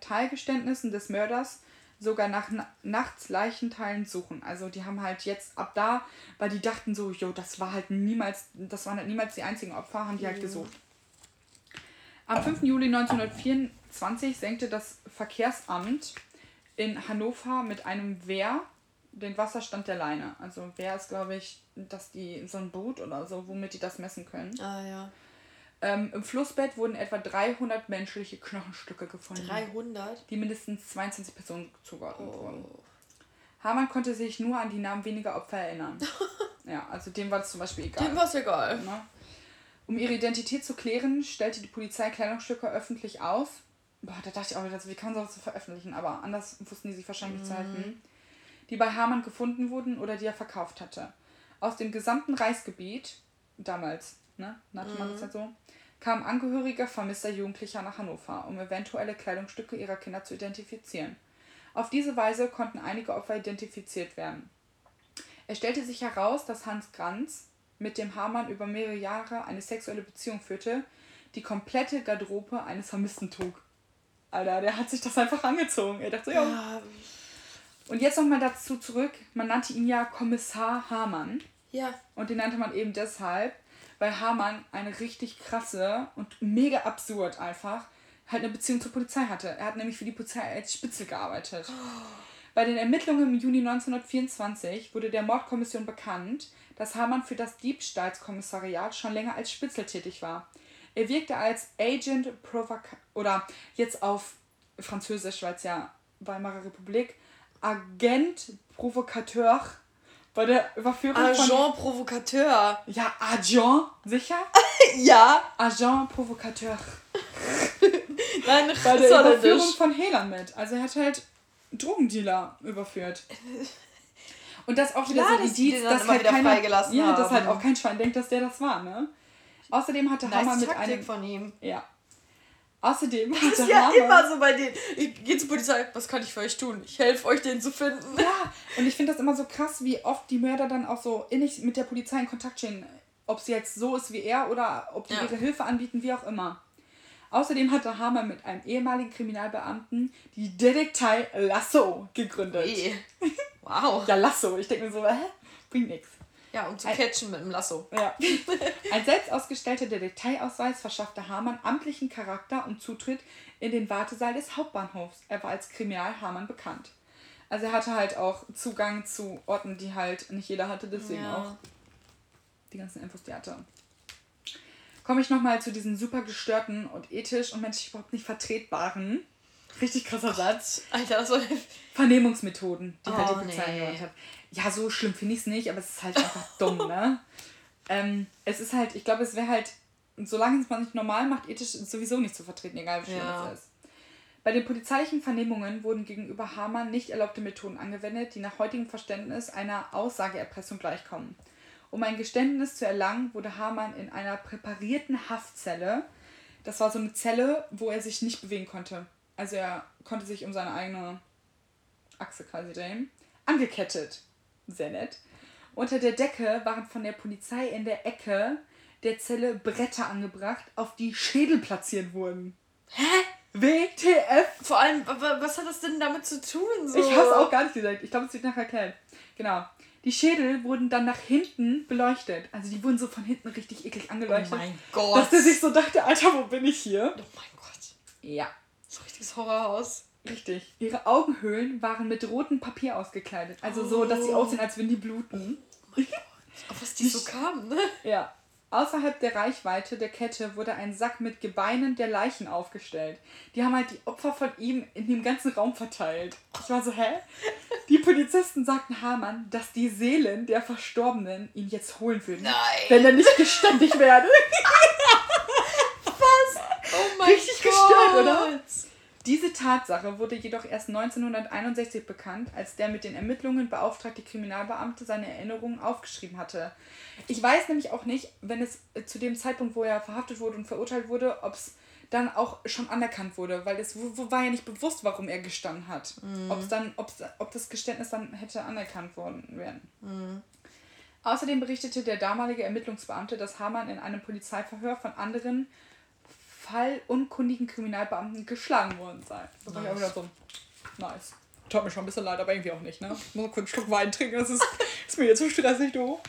Teilgeständnissen des Mörders sogar nach nachts Leichenteilen suchen. Also die haben halt jetzt ab da, weil die dachten so, jo, das war halt niemals, das waren halt niemals die einzigen Opfer, haben die halt mhm. gesucht. Am 5. Juli 1924 senkte das Verkehrsamt in Hannover mit einem Wehr den Wasserstand der Leine. Also Wehr ist, glaube ich, dass die so ein Boot oder so, womit die das messen können. Ah ja. Ähm, Im Flussbett wurden etwa 300 menschliche Knochenstücke gefunden. 300? Die mindestens 22 Personen zugeordnet oh. wurden. Hamann konnte sich nur an die Namen weniger Opfer erinnern. ja, also dem war es zum Beispiel egal. Dem war es egal. Ne? Um ihre Identität zu klären, stellte die Polizei Kleidungsstücke öffentlich aus. Boah, da dachte ich auch, wie kann sowas veröffentlichen? Aber anders wussten die sich wahrscheinlich mhm. zu halten. Die bei Hamann gefunden wurden oder die er verkauft hatte. Aus dem gesamten Reichsgebiet, damals, ne, nannte mhm. man das halt so, kamen Angehörige vermisster Jugendlicher nach Hannover, um eventuelle Kleidungsstücke ihrer Kinder zu identifizieren. Auf diese Weise konnten einige Opfer identifiziert werden. Es stellte sich heraus, dass Hans Granz mit dem Hamann über mehrere Jahre eine sexuelle Beziehung führte, die komplette Garderobe eines Vermissten trug. Alter, der hat sich das einfach angezogen. Er dachte, ja. ja. Und jetzt nochmal dazu zurück. Man nannte ihn ja Kommissar Hamann. Ja. Und den nannte man eben deshalb, weil Hamann eine richtig krasse und mega absurd einfach halt eine Beziehung zur Polizei hatte. Er hat nämlich für die Polizei als Spitzel gearbeitet. Bei den Ermittlungen im Juni 1924 wurde der Mordkommission bekannt, dass Hamann für das Diebstahlskommissariat schon länger als Spitzel tätig war. Er wirkte als Agent Provocateur oder jetzt auf Französisch, weil es ja Weimarer Republik, Agent Provocateur bei der Überführung Agent von... Provocateur. Ja, Agent, sicher? ja. Agent Provocateur. Nein, Bei der Überführung von Helan mit. Also er hat halt Drogendealer überführt. Und das auch wieder Klar, so Indiz, dass, dass halt keiner, ja, dass halt auch kein Schwein denkt, dass der das war, ne? Außerdem hatte nice Hammer mit Taktik einem von ihm. Ja. Außerdem das ist ja Hammer, immer so bei denen. Ich gehe zur Polizei, was kann ich für euch tun? Ich helfe euch, den zu finden. Ja, und ich finde das immer so krass, wie oft die Mörder dann auch so innig mit der Polizei in Kontakt stehen. Ob sie jetzt so ist wie er oder ob die ja. ihre Hilfe anbieten, wie auch immer. Außerdem hatte Hammer mit einem ehemaligen Kriminalbeamten die Detektei Lasso gegründet. Hey. Wow. ja, Lasso. Ich denke mir so, hä? Bringt nichts. Ja, um zu catchen mit dem Lasso. Ja. Ein selbst ausgestellter Detailausweis verschaffte Hamann amtlichen Charakter und Zutritt in den Wartesaal des Hauptbahnhofs. Er war als Kriminal Hamann bekannt. Also er hatte halt auch Zugang zu Orten, die halt nicht jeder hatte, deswegen ja. auch die ganzen Infos, die er hatte. Komme ich nochmal zu diesen super gestörten und ethisch und menschlich überhaupt nicht vertretbaren Richtig krasser Satz. Alter, soll Vernehmungsmethoden, die oh, halt die Polizei nee. hat. Ja, so schlimm finde ich es nicht, aber es ist halt einfach dumm, ne? Ähm, es ist halt, ich glaube, es wäre halt, solange es man nicht normal macht, ethisch sowieso nicht zu vertreten, egal wie schlimm ja. es ist. Bei den polizeilichen Vernehmungen wurden gegenüber Hamann nicht erlaubte Methoden angewendet, die nach heutigem Verständnis einer Aussageerpressung gleichkommen. Um ein Geständnis zu erlangen, wurde Hamann in einer präparierten Haftzelle, das war so eine Zelle, wo er sich nicht bewegen konnte, also er konnte sich um seine eigene Achse quasi drehen, angekettet. Sehr nett. Unter der Decke waren von der Polizei in der Ecke der Zelle Bretter angebracht, auf die Schädel platziert wurden. Hä? WTF. Vor allem, was hat das denn damit zu tun? So? Ich habe es auch gar nicht gesagt. Ich glaube, es wird nachher erklärt. Genau. Die Schädel wurden dann nach hinten beleuchtet. Also die wurden so von hinten richtig eklig angeleuchtet. Oh mein Gott. Dass der sich so dachte, Alter, wo bin ich hier? Oh mein Gott. Ja. So ein richtiges Horrorhaus. Richtig. Ihre Augenhöhlen waren mit rotem Papier ausgekleidet. Also oh. so, dass sie oh. aussehen, als würden die bluten. Oh mein Gott. Auf was die so kamen, ne? Ja. Außerhalb der Reichweite der Kette wurde ein Sack mit Gebeinen der Leichen aufgestellt. Die haben halt die Opfer von ihm in dem ganzen Raum verteilt. Ich war so, hä? Die Polizisten sagten Hamann, dass die Seelen der Verstorbenen ihn jetzt holen würden. Nein. Wenn er nicht geständig werde. Was? Oh mein Richtig Gott. gestört, oder? Diese Tatsache wurde jedoch erst 1961 bekannt, als der mit den Ermittlungen beauftragte Kriminalbeamte seine Erinnerungen aufgeschrieben hatte. Ich weiß nämlich auch nicht, wenn es äh, zu dem Zeitpunkt, wo er verhaftet wurde und verurteilt wurde, ob es dann auch schon anerkannt wurde, weil es war ja nicht bewusst, warum er gestanden hat. Mhm. Ob's dann, ob's, ob das Geständnis dann hätte anerkannt worden werden. Mhm. Außerdem berichtete der damalige Ermittlungsbeamte, dass Hamann in einem Polizeiverhör von anderen fallunkundigen Kriminalbeamten geschlagen worden sei. Da war ich auch wieder so, nice. Tut mir schon ein bisschen leid, aber irgendwie auch nicht, ne? Ich muss kurz einen Schluck Wein trinken, das ist, ist mir jetzt zu stressig, du.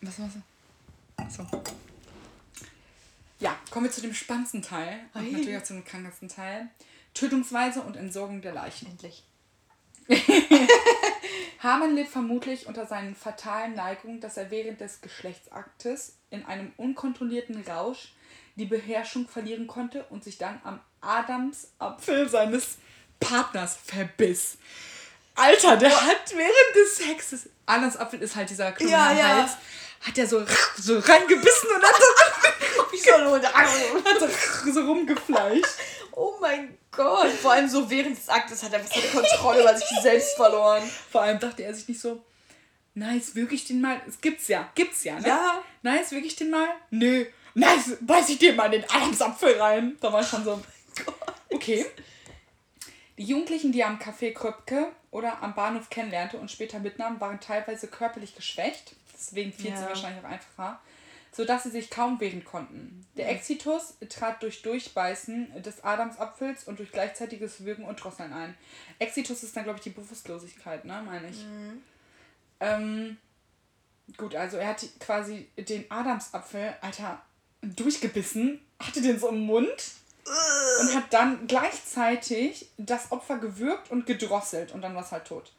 Was war's? Achso. Ja, kommen wir zu dem spannendsten Teil. Und Ei. natürlich auch zum krankesten Teil. Tötungsweise und Entsorgung der Leichen. Endlich. Hamann litt vermutlich unter seinen fatalen Neigungen, dass er während des Geschlechtsaktes in einem unkontrollierten Rausch die Beherrschung verlieren konnte und sich dann am Adamsapfel seines Partners verbiss. Alter, der hat während des Sexes. Adamsapfel ist halt dieser Knochen ja, ja. Hals. Hat er so, so reingebissen und hat so, hat so, so rumgefleischt. Oh mein Gott. Vor allem so während des Aktes hat er was seine Kontrolle über sich selbst verloren. Vor allem dachte er sich nicht so, nice, wirklich den mal. Es gibt's ja, gibt's ja, ne? Ja. Nice, wirklich den mal? Nö. Nice, beiß ich dir mal in den Adamsapfel rein. Da war ich schon so, oh okay. Die Jugendlichen, die er am Café Kröpke oder am Bahnhof kennenlernte und später mitnahm, waren teilweise körperlich geschwächt. Deswegen fiel ja. sie wahrscheinlich auch einfacher sodass sie sich kaum wehren konnten. Der Exitus trat durch Durchbeißen des Adamsapfels und durch gleichzeitiges Würgen und Drosseln ein. Exitus ist dann, glaube ich, die Bewusstlosigkeit, ne, meine ich. Mhm. Ähm, gut, also er hat quasi den Adamsapfel, Alter, durchgebissen, hatte den so im Mund und hat dann gleichzeitig das Opfer gewürgt und gedrosselt und dann war es halt tot.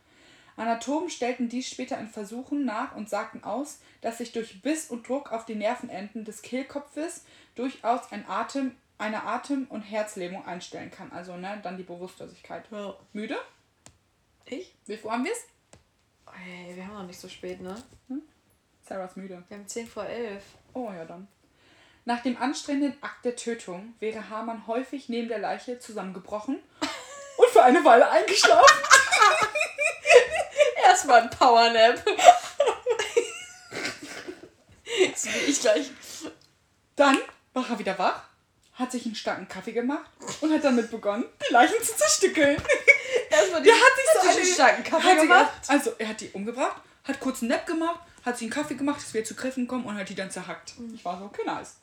Anatomen stellten dies später in Versuchen nach und sagten aus, dass sich durch Biss und Druck auf die Nervenenden des Kehlkopfes durchaus ein Atem, eine Atem- und Herzlähmung einstellen kann. Also ne, dann die Bewusstlosigkeit. Ja. Müde? Ich? Wie viel haben wir es? Hey, wir haben noch nicht so spät, ne? Hm? Sarah ist müde. Wir haben 10 vor 11. Oh ja, dann. Nach dem anstrengenden Akt der Tötung wäre Hamann häufig neben der Leiche zusammengebrochen und für eine Weile eingeschlafen. Erstmal ein Powernap. das will ich gleich. Dann war er wieder wach, hat sich einen starken Kaffee gemacht und hat damit begonnen, die Leichen zu zerstückeln. Erstmal die, der hat sich so einen starken Kaffee gemacht. Er, also, er hat die umgebracht, hat kurz einen Nap gemacht, hat sich einen Kaffee gemacht, dass wir zu Griffen kommen und hat die dann zerhackt. Ich war so, okay, nice.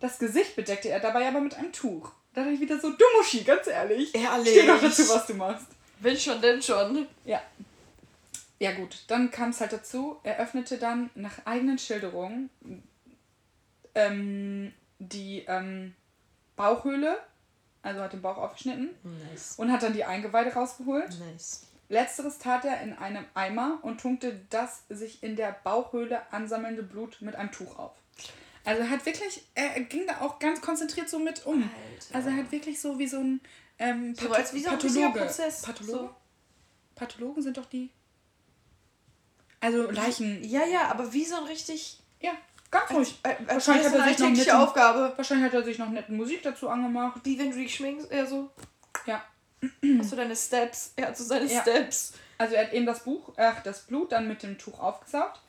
Das Gesicht bedeckte er dabei aber mit einem Tuch. Da dachte ich wieder so, du Muschi, ganz ehrlich. Ehrlich. Steh doch dazu, was du machst. Will schon, denn schon. Ja, ja gut, dann kam es halt dazu, er öffnete dann nach eigenen Schilderungen ähm, die ähm, Bauchhöhle, also hat den Bauch aufgeschnitten nice. und hat dann die Eingeweide rausgeholt. Nice. Letzteres tat er in einem Eimer und tunkte das sich in der Bauchhöhle ansammelnde Blut mit einem Tuch auf. Also er hat wirklich, er ging da auch ganz konzentriert so mit um. Alter. Also er hat wirklich so wie so ein ähm, Path so als wie so ein. Prozess. Pathologe? So. Pathologen sind doch die, also Leichen. Ja, ja, aber wie so ein richtig. Ja, ganz ruhig. Äh, äh, wahrscheinlich hat er sich noch netten, Aufgabe. Wahrscheinlich hat er sich noch nette Musik dazu angemacht. Wie wenn du dich schminkst, eher so. Ja. Hast du deine Steps? Er hat so seine ja. Steps. Also er hat eben das Buch, ach, das Blut dann mit dem Tuch aufgesaugt.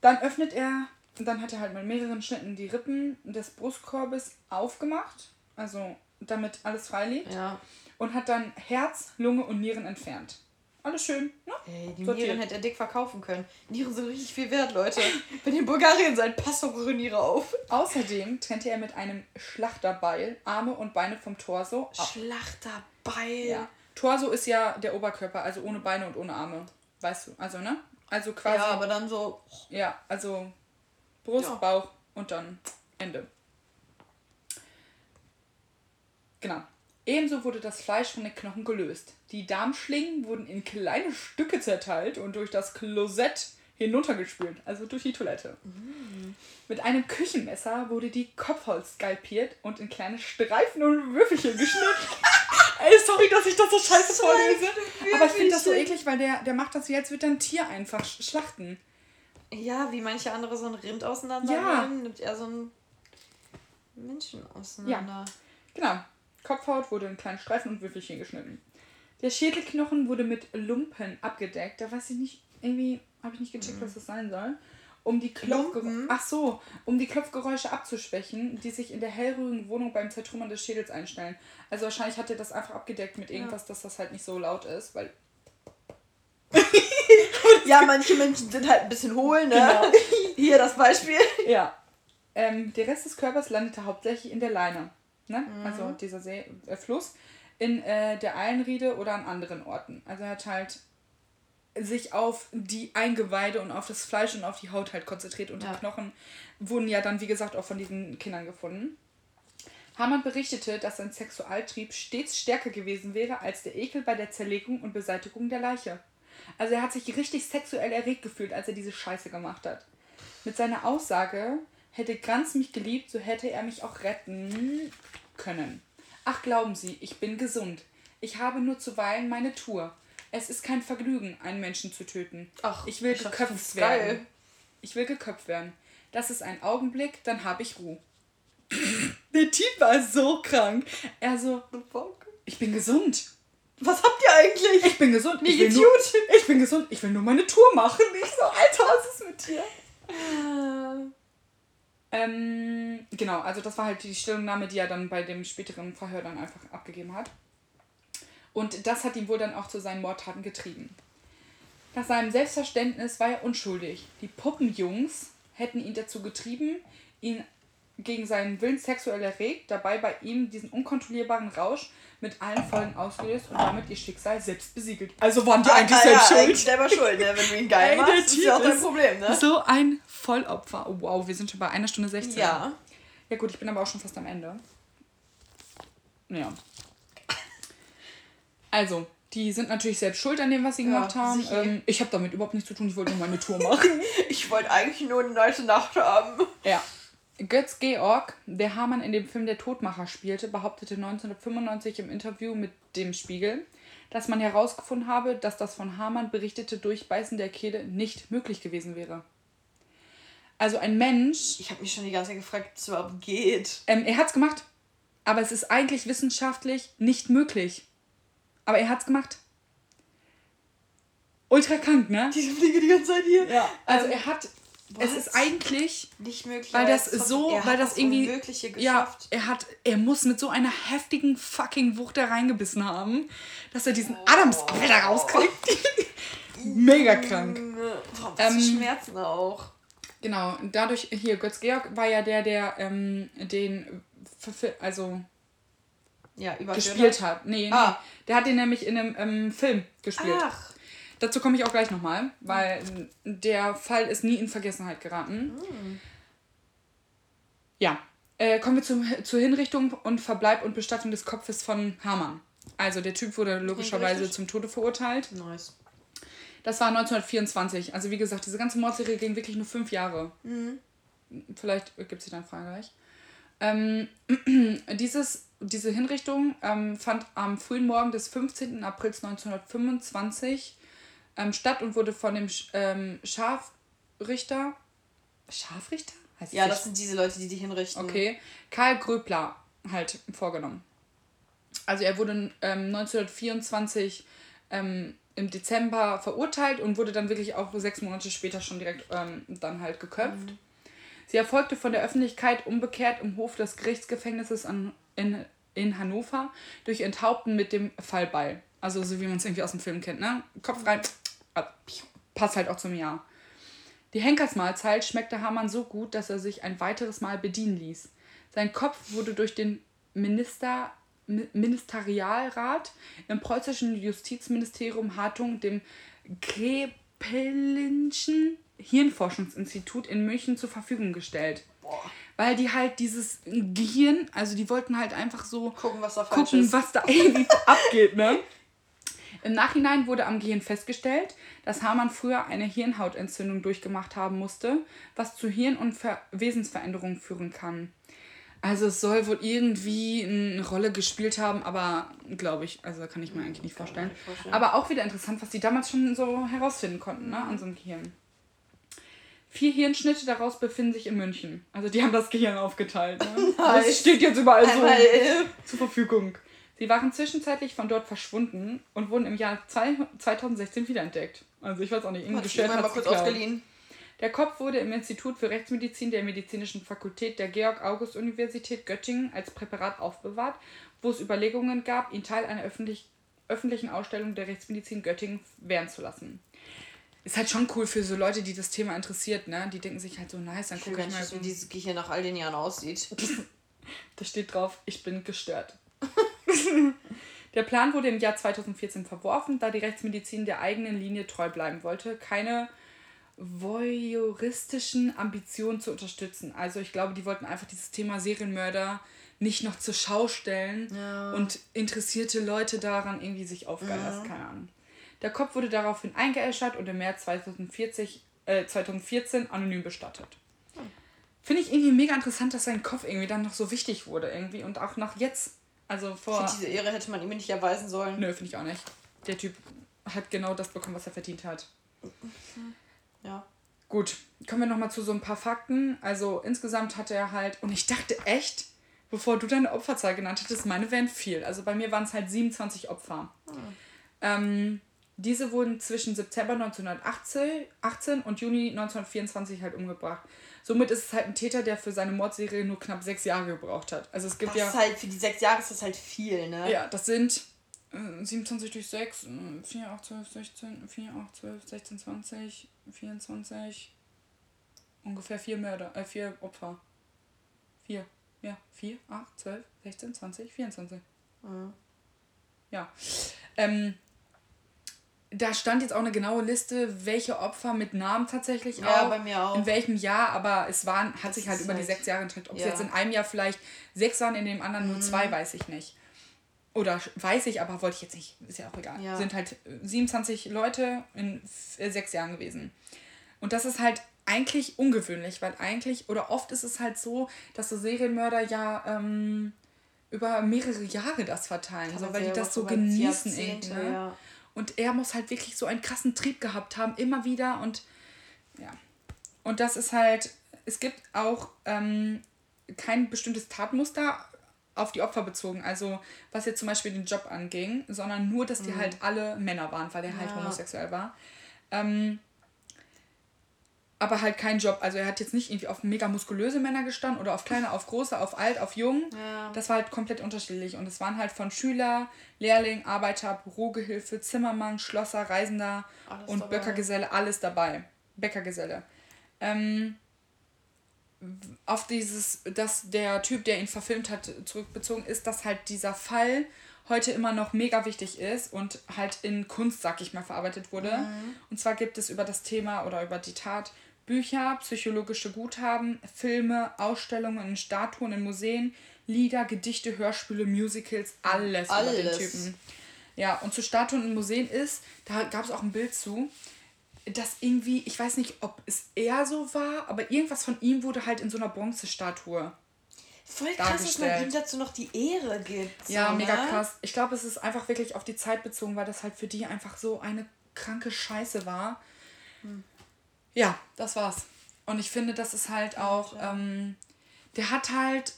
Dann öffnet er, und dann hat er halt mit mehreren Schnitten die Rippen des Brustkorbes aufgemacht. Also damit alles frei liegt. Ja. Und hat dann Herz, Lunge und Nieren entfernt. Alles schön. Ne? Ey, die Sortiert. Nieren hätte er dick verkaufen können. Nieren sind richtig viel wert, Leute. Wenn ihr in Bulgarien seid, passt doch eure Niere auf. Außerdem trennte er mit einem Schlachterbeil Arme und Beine vom Torso. Schlachterbeil? Ja. Torso ist ja der Oberkörper, also ohne Beine und ohne Arme. Weißt du, also, ne? Also quasi. Ja, aber dann so. Ja, also Brust, ja. Bauch und dann Ende. Genau. Ebenso wurde das Fleisch von den Knochen gelöst. Die Darmschlingen wurden in kleine Stücke zerteilt und durch das Klosett hinuntergespült, also durch die Toilette. Mm. Mit einem Küchenmesser wurde die Kopfhaut skalpiert und in kleine Streifen und Würfelchen geschnitten. Ey, sorry, dass ich das so scheiße vorlese. Aber ich finde das so eklig, weil der, der macht das als würde er ein Tier einfach schlachten. Ja, wie manche andere so ein Rind auseinandernehmen, ja. nimmt er so ein Menschen auseinander. Ja. Genau. Kopfhaut wurde in kleinen Streifen und Würfelchen geschnitten. Der Schädelknochen wurde mit Lumpen abgedeckt. Da weiß ich nicht, irgendwie habe ich nicht gecheckt, mhm. was das sein soll. Um die Klopfgeräusche, ach so, um die Klopfgeräusche abzuschwächen, die sich in der hellrührigen Wohnung beim Zertrümmern des Schädels einstellen. Also wahrscheinlich hat er das einfach abgedeckt mit irgendwas, ja. dass das halt nicht so laut ist, weil ja, manche Menschen sind halt ein bisschen hohl, ne? Genau. Hier das Beispiel. Ja. Ähm, der Rest des Körpers landete hauptsächlich in der Leine ne? Mhm. also dieser See, äh, Fluss, in äh, der Eilenriede oder an anderen Orten. Also er hat halt sich auf die Eingeweide und auf das Fleisch und auf die Haut halt konzentriert und ja. die Knochen wurden ja dann, wie gesagt, auch von diesen Kindern gefunden. Hamann berichtete, dass sein Sexualtrieb stets stärker gewesen wäre als der Ekel bei der Zerlegung und Beseitigung der Leiche. Also er hat sich richtig sexuell erregt gefühlt, als er diese Scheiße gemacht hat. Mit seiner Aussage, hätte Granz mich geliebt, so hätte er mich auch retten können. Ach, glauben Sie, ich bin gesund. Ich habe nur zuweilen meine Tour. Es ist kein Vergnügen, einen Menschen zu töten. Ach, ich will geköpft werden. Geil. Ich will geköpft werden. Das ist ein Augenblick, dann habe ich Ruhe. Der Typ war so krank. Er so, ich bin gesund. Was habt ihr eigentlich? Ich bin gesund. Mir geht's gut. Ich bin gesund. Ich will nur meine Tour machen. Ich so, Alter, was ist mit dir? Äh. Ähm, genau, also das war halt die Stellungnahme, die er dann bei dem späteren Verhör dann einfach abgegeben hat. Und das hat ihn wohl dann auch zu seinen Mordtaten getrieben. Nach seinem Selbstverständnis war er unschuldig. Die Puppenjungs hätten ihn dazu getrieben, ihn gegen seinen Willen sexuell erregt, dabei bei ihm diesen unkontrollierbaren Rausch mit allen Folgen ausgelöst und damit ihr Schicksal selbst besiegelt. Also waren die ah, eigentlich ah, selbst ja, schuld. Eigentlich selber schuld, ne? Wenn du ihn geil machst, ist ja auch dein Problem, ne? So ein Vollopfer. Oh, wow, wir sind schon bei einer Stunde 16. Ja. Ja gut, ich bin aber auch schon fast am Ende. Ja. Also, die sind natürlich selbst schuld an dem, was sie ja, gemacht haben. Ähm, ich habe damit überhaupt nichts zu tun. Ich wollte nur meine Tour machen. ich wollte eigentlich nur eine nice Nacht haben. Ja. Götz Georg, der Hamann in dem Film Der Todmacher spielte, behauptete 1995 im Interview mit dem Spiegel, dass man herausgefunden habe, dass das von Hamann berichtete Durchbeißen der Kehle nicht möglich gewesen wäre. Also ein Mensch. Ich habe mich schon die ganze Zeit gefragt, ob es überhaupt geht. Ähm, er hat's gemacht. Aber es ist eigentlich wissenschaftlich nicht möglich. Aber er hat's gemacht. Ultra krank, ne? Diese Fliege die ganze Zeit hier. Ja. Also ähm, er hat Was? es ist eigentlich nicht möglich, weil das so, weil das, das irgendwie geschafft. ja, er hat er muss mit so einer heftigen fucking Wucht da reingebissen haben, dass er diesen oh. Adamsapfel da rauskriegt. Mega krank. Boah, was ähm, Schmerzen auch. Genau, dadurch, hier, Götz Georg war ja der, der ähm, den, also ja, gespielt hat. Nee, ah. nee, der hat den nämlich in einem ähm, Film gespielt. Ach. Dazu komme ich auch gleich nochmal, weil der Fall ist nie in Vergessenheit geraten. Mhm. Ja, äh, kommen wir zum, zur Hinrichtung und Verbleib und Bestattung des Kopfes von Hamann. Also der Typ wurde logischerweise zum Tode verurteilt. Nice. Das war 1924. Also wie gesagt, diese ganze Mordserie ging wirklich nur fünf Jahre. Mhm. Vielleicht gibt es dann Frage gleich. Ähm, dieses, diese Hinrichtung ähm, fand am frühen Morgen des 15. April 1925 ähm, statt und wurde von dem ähm, Scharfrichter. Scharfrichter? Heißt ja, das sind diese Leute, die die hinrichten. Okay. Karl Gröbler halt vorgenommen. Also er wurde ähm, 1924 ähm, im Dezember verurteilt und wurde dann wirklich auch sechs Monate später schon direkt ähm, dann halt geköpft. Mhm. Sie erfolgte von der Öffentlichkeit umgekehrt im Hof des Gerichtsgefängnisses an, in, in Hannover durch Enthaupten mit dem Fallbeil. Also so wie man es irgendwie aus dem Film kennt, ne? Kopf rein, passt halt auch zum Jahr. Die Henkersmahlzeit schmeckte Hamann so gut, dass er sich ein weiteres Mal bedienen ließ. Sein Kopf wurde durch den Minister, Ministerialrat im preußischen Justizministerium Hartung dem Krepelinschen Hirnforschungsinstitut in München zur Verfügung gestellt. Boah. Weil die halt dieses Gehirn, also die wollten halt einfach so gucken, was da, gucken, was da irgendwie abgeht, ne? Im Nachhinein wurde am Gehirn festgestellt, dass Hamann früher eine Hirnhautentzündung durchgemacht haben musste, was zu Hirn- und Ver Wesensveränderungen führen kann. Also es soll wohl irgendwie eine Rolle gespielt haben, aber glaube ich, also kann ich mir eigentlich nicht vorstellen. nicht vorstellen. Aber auch wieder interessant, was die damals schon so herausfinden konnten, ne, an so einem Gehirn. Vier Hirnschnitte daraus befinden sich in München. Also die haben das Gehirn aufgeteilt. Ne? Das steht jetzt überall so zur Verfügung. Sie waren zwischenzeitlich von dort verschwunden und wurden im Jahr 2016 wiederentdeckt. Also ich weiß auch nicht, irgendwie bestellt hat mal kurz ausgeliehen. Der Kopf wurde im Institut für Rechtsmedizin der Medizinischen Fakultät der Georg-August-Universität Göttingen als Präparat aufbewahrt, wo es Überlegungen gab, ihn Teil einer öffentlich, öffentlichen Ausstellung der Rechtsmedizin Göttingen werden zu lassen. Ist halt schon cool für so Leute, die das Thema interessiert, ne? Die denken sich halt so, nice, dann gucke ich mal. wie dieses Gehirn nach all den Jahren aussieht. da steht drauf, ich bin gestört. der Plan wurde im Jahr 2014 verworfen, da die Rechtsmedizin der eigenen Linie treu bleiben wollte, keine voyeuristischen Ambitionen zu unterstützen. Also ich glaube, die wollten einfach dieses Thema Serienmörder nicht noch zur Schau stellen ja. und interessierte Leute daran irgendwie sich aufgeilen lassen, ja. keine Ahnung. Der Kopf wurde daraufhin eingeäschert und im März 2040, äh, 2014 anonym bestattet. Finde ich irgendwie mega interessant, dass sein Kopf irgendwie dann noch so wichtig wurde irgendwie und auch noch jetzt also vor. Ich finde, diese Ehre hätte man ihm nicht erweisen sollen. Nö, finde ich auch nicht. Der Typ hat genau das bekommen, was er verdient hat. Ja. Gut, kommen wir nochmal zu so ein paar Fakten. Also insgesamt hatte er halt, und ich dachte echt, bevor du deine Opferzahl genannt hattest, meine wären viel. Also bei mir waren es halt 27 Opfer. Hm. Ähm, diese wurden zwischen September 1918 und Juni 1924 halt umgebracht. Somit ist es halt ein Täter, der für seine Mordserie nur knapp sechs Jahre gebraucht hat. Also es gibt das ja. Ist halt, für die sechs Jahre ist das halt viel, ne? Ja, das sind äh, 27 durch 6, 4, 8, 12, 16, 4, 8, 12, 16, 20, 24, ungefähr vier Mörder, äh, vier Opfer. Vier. Ja, 4, 8, 12, 16, 20, 24. Mhm. Ja. Ähm, da stand jetzt auch eine genaue Liste, welche Opfer mit Namen tatsächlich ja, auch, bei mir auch. in welchem Jahr, aber es waren, hat das sich halt über halt, die sechs Jahre entwickelt. Ob ja. es jetzt in einem Jahr vielleicht sechs waren, in dem anderen mhm. nur zwei, weiß ich nicht. Oder weiß ich, aber wollte ich jetzt nicht, ist ja auch egal. Ja. Sind halt 27 Leute in äh, sechs Jahren gewesen. Und das ist halt eigentlich ungewöhnlich, weil eigentlich, oder oft ist es halt so, dass so Serienmörder ja ähm, über mehrere Jahre das verteilen, so, weil die das so genießen irgendwie. Ne? Ja. Und er muss halt wirklich so einen krassen Trieb gehabt haben, immer wieder. Und ja. Und das ist halt, es gibt auch ähm, kein bestimmtes Tatmuster auf die Opfer bezogen. Also was jetzt zum Beispiel den Job anging, sondern nur, dass die mhm. halt alle Männer waren, weil er halt ja. halt homosexuell war. Ähm, aber halt kein Job. Also er hat jetzt nicht irgendwie auf mega muskulöse Männer gestanden oder auf kleine, auf große, auf alt, auf jung. Ja. Das war halt komplett unterschiedlich. Und es waren halt von Schüler, Lehrling, Arbeiter, Bürogehilfe, Zimmermann, Schlosser, Reisender alles und dabei. Bäckergeselle, alles dabei. Bäckergeselle. Ähm, auf dieses, dass der Typ, der ihn verfilmt hat, zurückbezogen ist, dass halt dieser Fall heute immer noch mega wichtig ist und halt in Kunst, sag ich mal, verarbeitet wurde. Mhm. Und zwar gibt es über das Thema oder über die Tat Bücher, psychologische Guthaben, Filme, Ausstellungen in Statuen in Museen, Lieder, Gedichte, Hörspiele, Musicals, alles, alles. über den Typen. Ja, und zu Statuen in Museen ist, da gab es auch ein Bild zu, dass irgendwie, ich weiß nicht, ob es eher so war, aber irgendwas von ihm wurde halt in so einer Bronzestatue. Voll krass, dass man ihm dazu noch die Ehre gibt. So, ja, mega ne? krass. Ich glaube, es ist einfach wirklich auf die Zeit bezogen, weil das halt für die einfach so eine kranke Scheiße war. Hm. Ja, das war's. Und ich finde, das ist halt auch, ähm, der hat halt,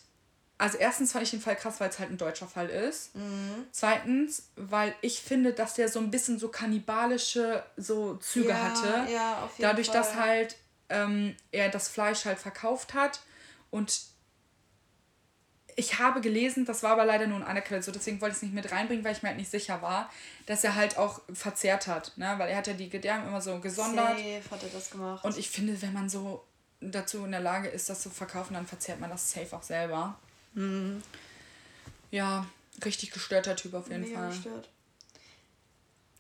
also erstens fand ich den Fall krass, weil es halt ein deutscher Fall ist. Mhm. Zweitens, weil ich finde, dass der so ein bisschen so kannibalische so Züge ja, hatte. Ja, auf jeden Dadurch, Fall. dass halt ähm, er das Fleisch halt verkauft hat und ich habe gelesen, das war aber leider nur in einer Quelle so, deswegen wollte ich es nicht mit reinbringen, weil ich mir halt nicht sicher war, dass er halt auch verzehrt hat, ne? weil er hat ja die Gedärme immer so gesondert. Safe hat er das gemacht. Und ich finde, wenn man so dazu in der Lage ist, das zu verkaufen, dann verzehrt man das safe auch selber. Mhm. Ja, richtig gestörter Typ auf jeden Mega Fall. Gestört.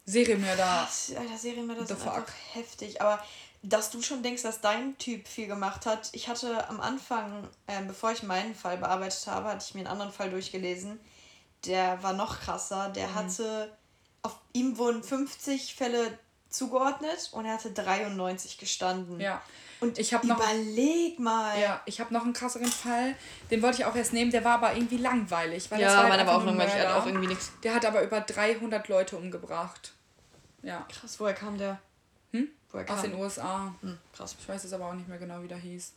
Serienmörder. Alter, Serienmörder fuck. einfach heftig. Aber dass du schon denkst, dass dein Typ viel gemacht hat. Ich hatte am Anfang, äh, bevor ich meinen Fall bearbeitet habe, hatte ich mir einen anderen Fall durchgelesen. Der war noch krasser. Der mhm. hatte, auf ihm wurden 50 Fälle zugeordnet und er hatte 93 gestanden. Ja. Und ich habe noch überleg mal. Ja, ich habe noch einen krasseren Fall. Den wollte ich auch erst nehmen. Der war aber irgendwie langweilig, weil ja, das war halt aber auch langweilig. Der hat auch irgendwie nichts. Der hat aber über 300 Leute umgebracht. Ja. Krass, woher kam der? Hm? Woher kam? Aus den USA. Hm, krass. Ich weiß es aber auch nicht mehr genau, wie der hieß.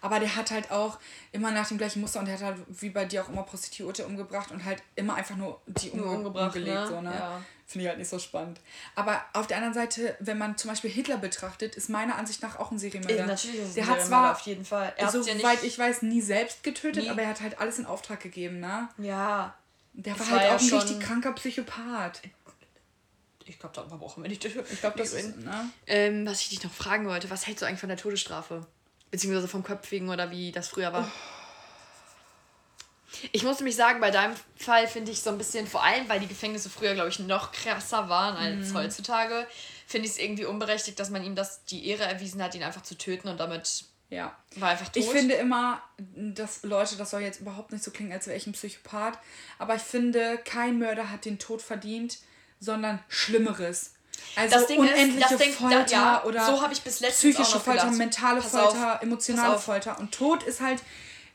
Aber der hat halt auch immer nach dem gleichen Muster und der hat halt wie bei dir auch immer Prostituierte umgebracht und halt immer einfach nur die nur umgebracht, umgelegt. Ne? So, ne? Ja. Finde ich halt nicht so spannend. Aber auf der anderen Seite, wenn man zum Beispiel Hitler betrachtet, ist meiner Ansicht nach auch ein Serienmörder. Natürlich ist der hat zwar auf jeden Fall. Er soweit ja ich weiß, nie selbst getötet, nie. aber er hat halt alles in Auftrag gegeben, ne? Ja. Der war halt war auch ja ein richtig kranker Psychopath. Ich glaube, da brauchen wir nicht. Ich glaube, das ist. Ne? Ähm, was ich dich noch fragen wollte, was hältst du eigentlich von der Todesstrafe? Beziehungsweise vom Köpfigen oder wie das früher war? Oh. Ich muss nämlich sagen, bei deinem Fall finde ich so ein bisschen, vor allem weil die Gefängnisse früher, glaube ich, noch krasser waren als mhm. heutzutage, finde ich es irgendwie unberechtigt, dass man ihm das die Ehre erwiesen hat, ihn einfach zu töten und damit ja. war einfach tot. Ich finde immer, dass Leute, das soll jetzt überhaupt nicht so klingen, als wäre ich ein Psychopath, aber ich finde, kein Mörder hat den Tod verdient, sondern Schlimmeres. Also das Ding unendliche ist, das Folter da, ja, oder so ich bis psychische Folter, mentale Pass Folter, auf, emotionale Folter. Und Tod ist halt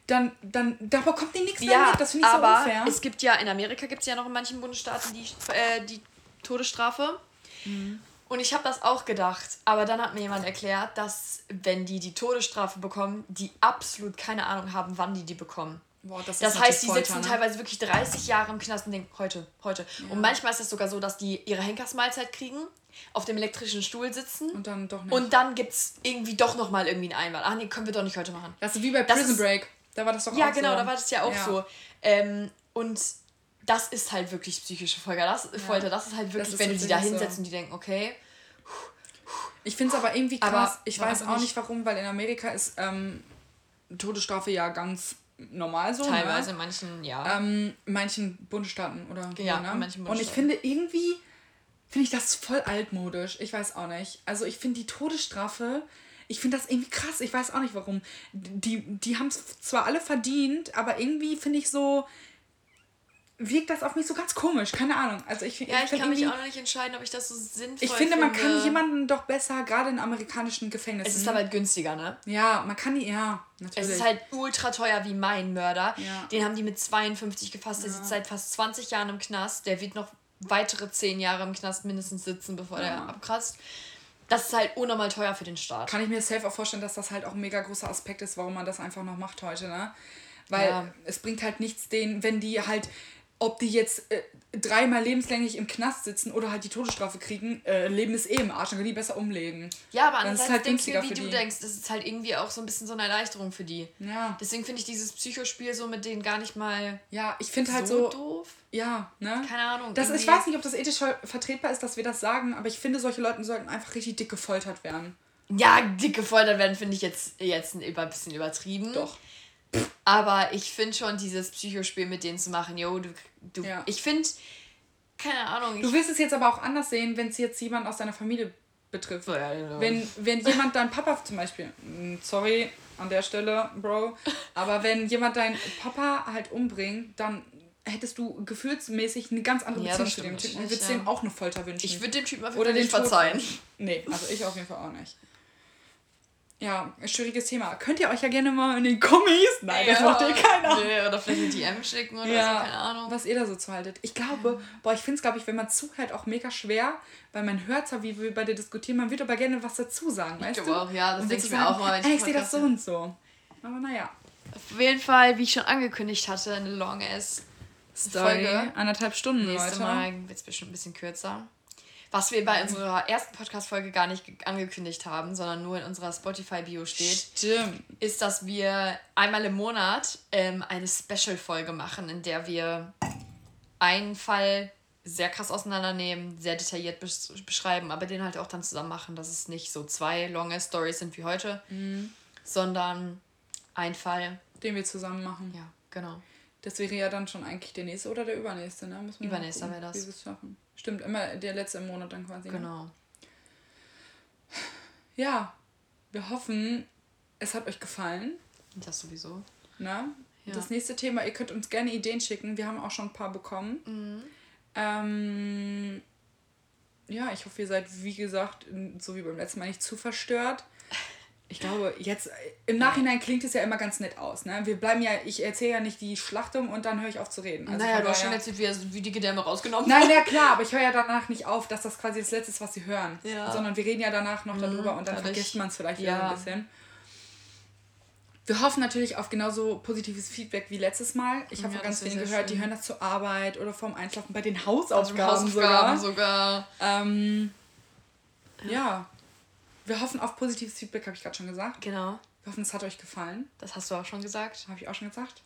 dann, dann da bekommt die nichts ja, mit. Das finde ich aber so unfair. Es gibt ja, in Amerika gibt es ja noch in manchen Bundesstaaten die, äh, die Todesstrafe. Mhm. Und ich habe das auch gedacht, aber dann hat mir jemand erklärt, dass wenn die die Todesstrafe bekommen, die absolut keine Ahnung haben, wann die die bekommen. Boah, das, das heißt, die sitzen ne? teilweise wirklich 30 Jahre im Knast und denken, heute, heute. Ja. Und manchmal ist es sogar so, dass die ihre Henkersmahlzeit kriegen, auf dem elektrischen Stuhl sitzen. Und dann doch nicht. Und dann gibt es irgendwie doch nochmal irgendwie einen Einwand. Ach nee, können wir doch nicht heute machen. Das ist wie bei Prison ist, Break. Da war das doch ja, auch genau, so. Ja, genau, da war das ja auch ja. so. Ähm, und das ist halt wirklich psychische Folter. Das. Folter. das ist halt wirklich, ist wenn du die da hinsetzt so. und die denken, okay. Ich finde es aber irgendwie krass. Aber ich weiß auch nicht warum, weil in Amerika ist ähm, Todesstrafe ja ganz normal so. Ne? Teilweise, ne? in manchen, ja. Ähm, manchen Bundesstaaten oder ja, ne? in manchen Bundesstaaten. Und ich finde irgendwie, finde ich das voll altmodisch. Ich weiß auch nicht. Also ich finde die Todesstrafe ich finde das irgendwie krass. Ich weiß auch nicht warum. Die, die haben es zwar alle verdient, aber irgendwie finde ich so, wirkt das auf mich so ganz komisch. Keine Ahnung. Also ich, ja, ich, ich kann mich auch noch nicht entscheiden, ob ich das so sinnvoll Ich finde, man kann jemanden doch besser, gerade in amerikanischen Gefängnissen. Es ist aber halt günstiger, ne? Ja, man kann die, ja, natürlich. Es ist halt ultra teuer wie mein Mörder. Ja. Den haben die mit 52 gefasst. Der ja. sitzt seit fast 20 Jahren im Knast. Der wird noch weitere 10 Jahre im Knast mindestens sitzen, bevor ja. der abkratzt das ist halt unnormal teuer für den Staat. Kann ich mir safe auch vorstellen, dass das halt auch ein mega großer Aspekt ist, warum man das einfach noch macht heute, ne? Weil es bringt halt nichts denen, wenn die halt, ob die jetzt äh, dreimal lebenslänglich im Knast sitzen oder halt die Todesstrafe kriegen, äh, Leben ist eh im Arsch, dann können die besser umlegen. Ja, aber andererseits halt denkst du, wie du die. denkst, das ist halt irgendwie auch so ein bisschen so eine Erleichterung für die. Ja. Deswegen finde ich dieses Psychospiel so mit denen gar nicht mal. Ja, ich finde halt so. doof. Ja, ne? Keine Ahnung. Das, ich weiß nicht, ob das ethisch vertretbar ist, dass wir das sagen, aber ich finde, solche Leute sollten einfach richtig dick gefoltert werden. Ja, dick gefoltert werden finde ich jetzt, jetzt ein bisschen übertrieben. Doch. Aber ich finde schon, dieses Psychospiel mit denen zu machen, yo, du, du ja. ich finde, keine Ahnung. Du willst es jetzt aber auch anders sehen, wenn es jetzt jemand aus deiner Familie betrifft. Ja, genau. wenn, wenn jemand dein Papa zum Beispiel, mm, sorry an der Stelle, Bro, aber wenn jemand deinen Papa halt umbringt, dann hättest du gefühlsmäßig eine ganz andere Beziehung ja, zu dem Typen und würdest ja. dem auch eine Folter wünschen. Ich würde dem Typen auf jeden Fall nicht verzeihen. Nee, also ich auf jeden Fall auch nicht ja, schwieriges Thema. Könnt ihr euch ja gerne mal in den Kommis. Nein, ja, das macht ihr keiner. Nee, oder vielleicht eine DM schicken oder ja, so, keine Ahnung. Was ihr da so zu haltet. Ich glaube, boah, ich finde es, glaube ich, wenn man zuhört, auch mega schwer, weil man hört zwar, wie wir bei der diskutieren, man würde aber gerne was dazu sagen, weißt ich du? auch, ja, das denke ich mir auch mal. Ey, ich sehe das so und so. Aber naja. Auf jeden Fall, wie ich schon angekündigt hatte, eine long ass Story. Folge. Anderthalb Stunden, Nächste Leute. Mal wird es bestimmt ein bisschen kürzer. Was wir bei unserer ersten Podcast-Folge gar nicht angekündigt haben, sondern nur in unserer Spotify-Bio steht, Stimmt. ist, dass wir einmal im Monat ähm, eine Special-Folge machen, in der wir einen Fall sehr krass auseinandernehmen, sehr detailliert besch beschreiben, aber den halt auch dann zusammen machen, dass es nicht so zwei lange Stories sind wie heute, sondern ein Fall. Den wir zusammen machen. Ja, genau. Das wäre ja dann schon eigentlich der nächste oder der übernächste, ne? Müssen wir Übernächster wäre das. Wie wir es schaffen. Stimmt, immer der letzte im Monat dann quasi. Ne? Genau. Ja, wir hoffen, es hat euch gefallen. Das sowieso. Ne? Ja. Das nächste Thema, ihr könnt uns gerne Ideen schicken. Wir haben auch schon ein paar bekommen. Mhm. Ähm, ja, ich hoffe, ihr seid, wie gesagt, so wie beim letzten Mal nicht zu verstört. Ich glaube, jetzt im Nachhinein klingt es ja immer ganz nett aus. Ne? Wir bleiben ja, ich erzähle ja nicht die Schlachtung und dann höre ich auf zu reden. Also naja, du hast schon erzählt, wie, wie die Gedärme rausgenommen Nein, ja klar, aber ich höre ja danach nicht auf, dass das quasi das Letzte ist, was sie hören. Ja. Mhm, Sondern wir reden ja danach noch darüber und dann vergisst man es vielleicht wieder Ja. ein bisschen. Wir hoffen natürlich auf genauso positives Feedback wie letztes Mal. Ich habe Ja, ganz sehr gehört, die schön. hören das zur Arbeit oder vorm Einschlafen bei den Also Hausaufgaben, Hausaufgaben sogar. sogar. Ähm, ja. Wir hoffen auf positives Feedback, habe ich gerade schon gesagt. Genau. Wir hoffen, es hat euch gefallen. Das hast du auch schon gesagt. Habe ich auch schon gesagt.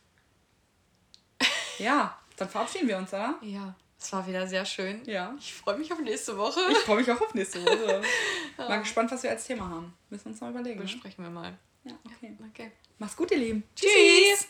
ja, dann verabschieden wir uns, oder? Ja. Es war wieder sehr schön. Ja. Ich freue mich auf nächste Woche. Ich freue mich auch auf nächste Woche. Mal gespannt, was wir als Thema haben. Müssen wir uns mal überlegen. Ne? Besprechen wir mal. Ja, okay. Okay. Mach's gut, ihr Lieben. Tschüss.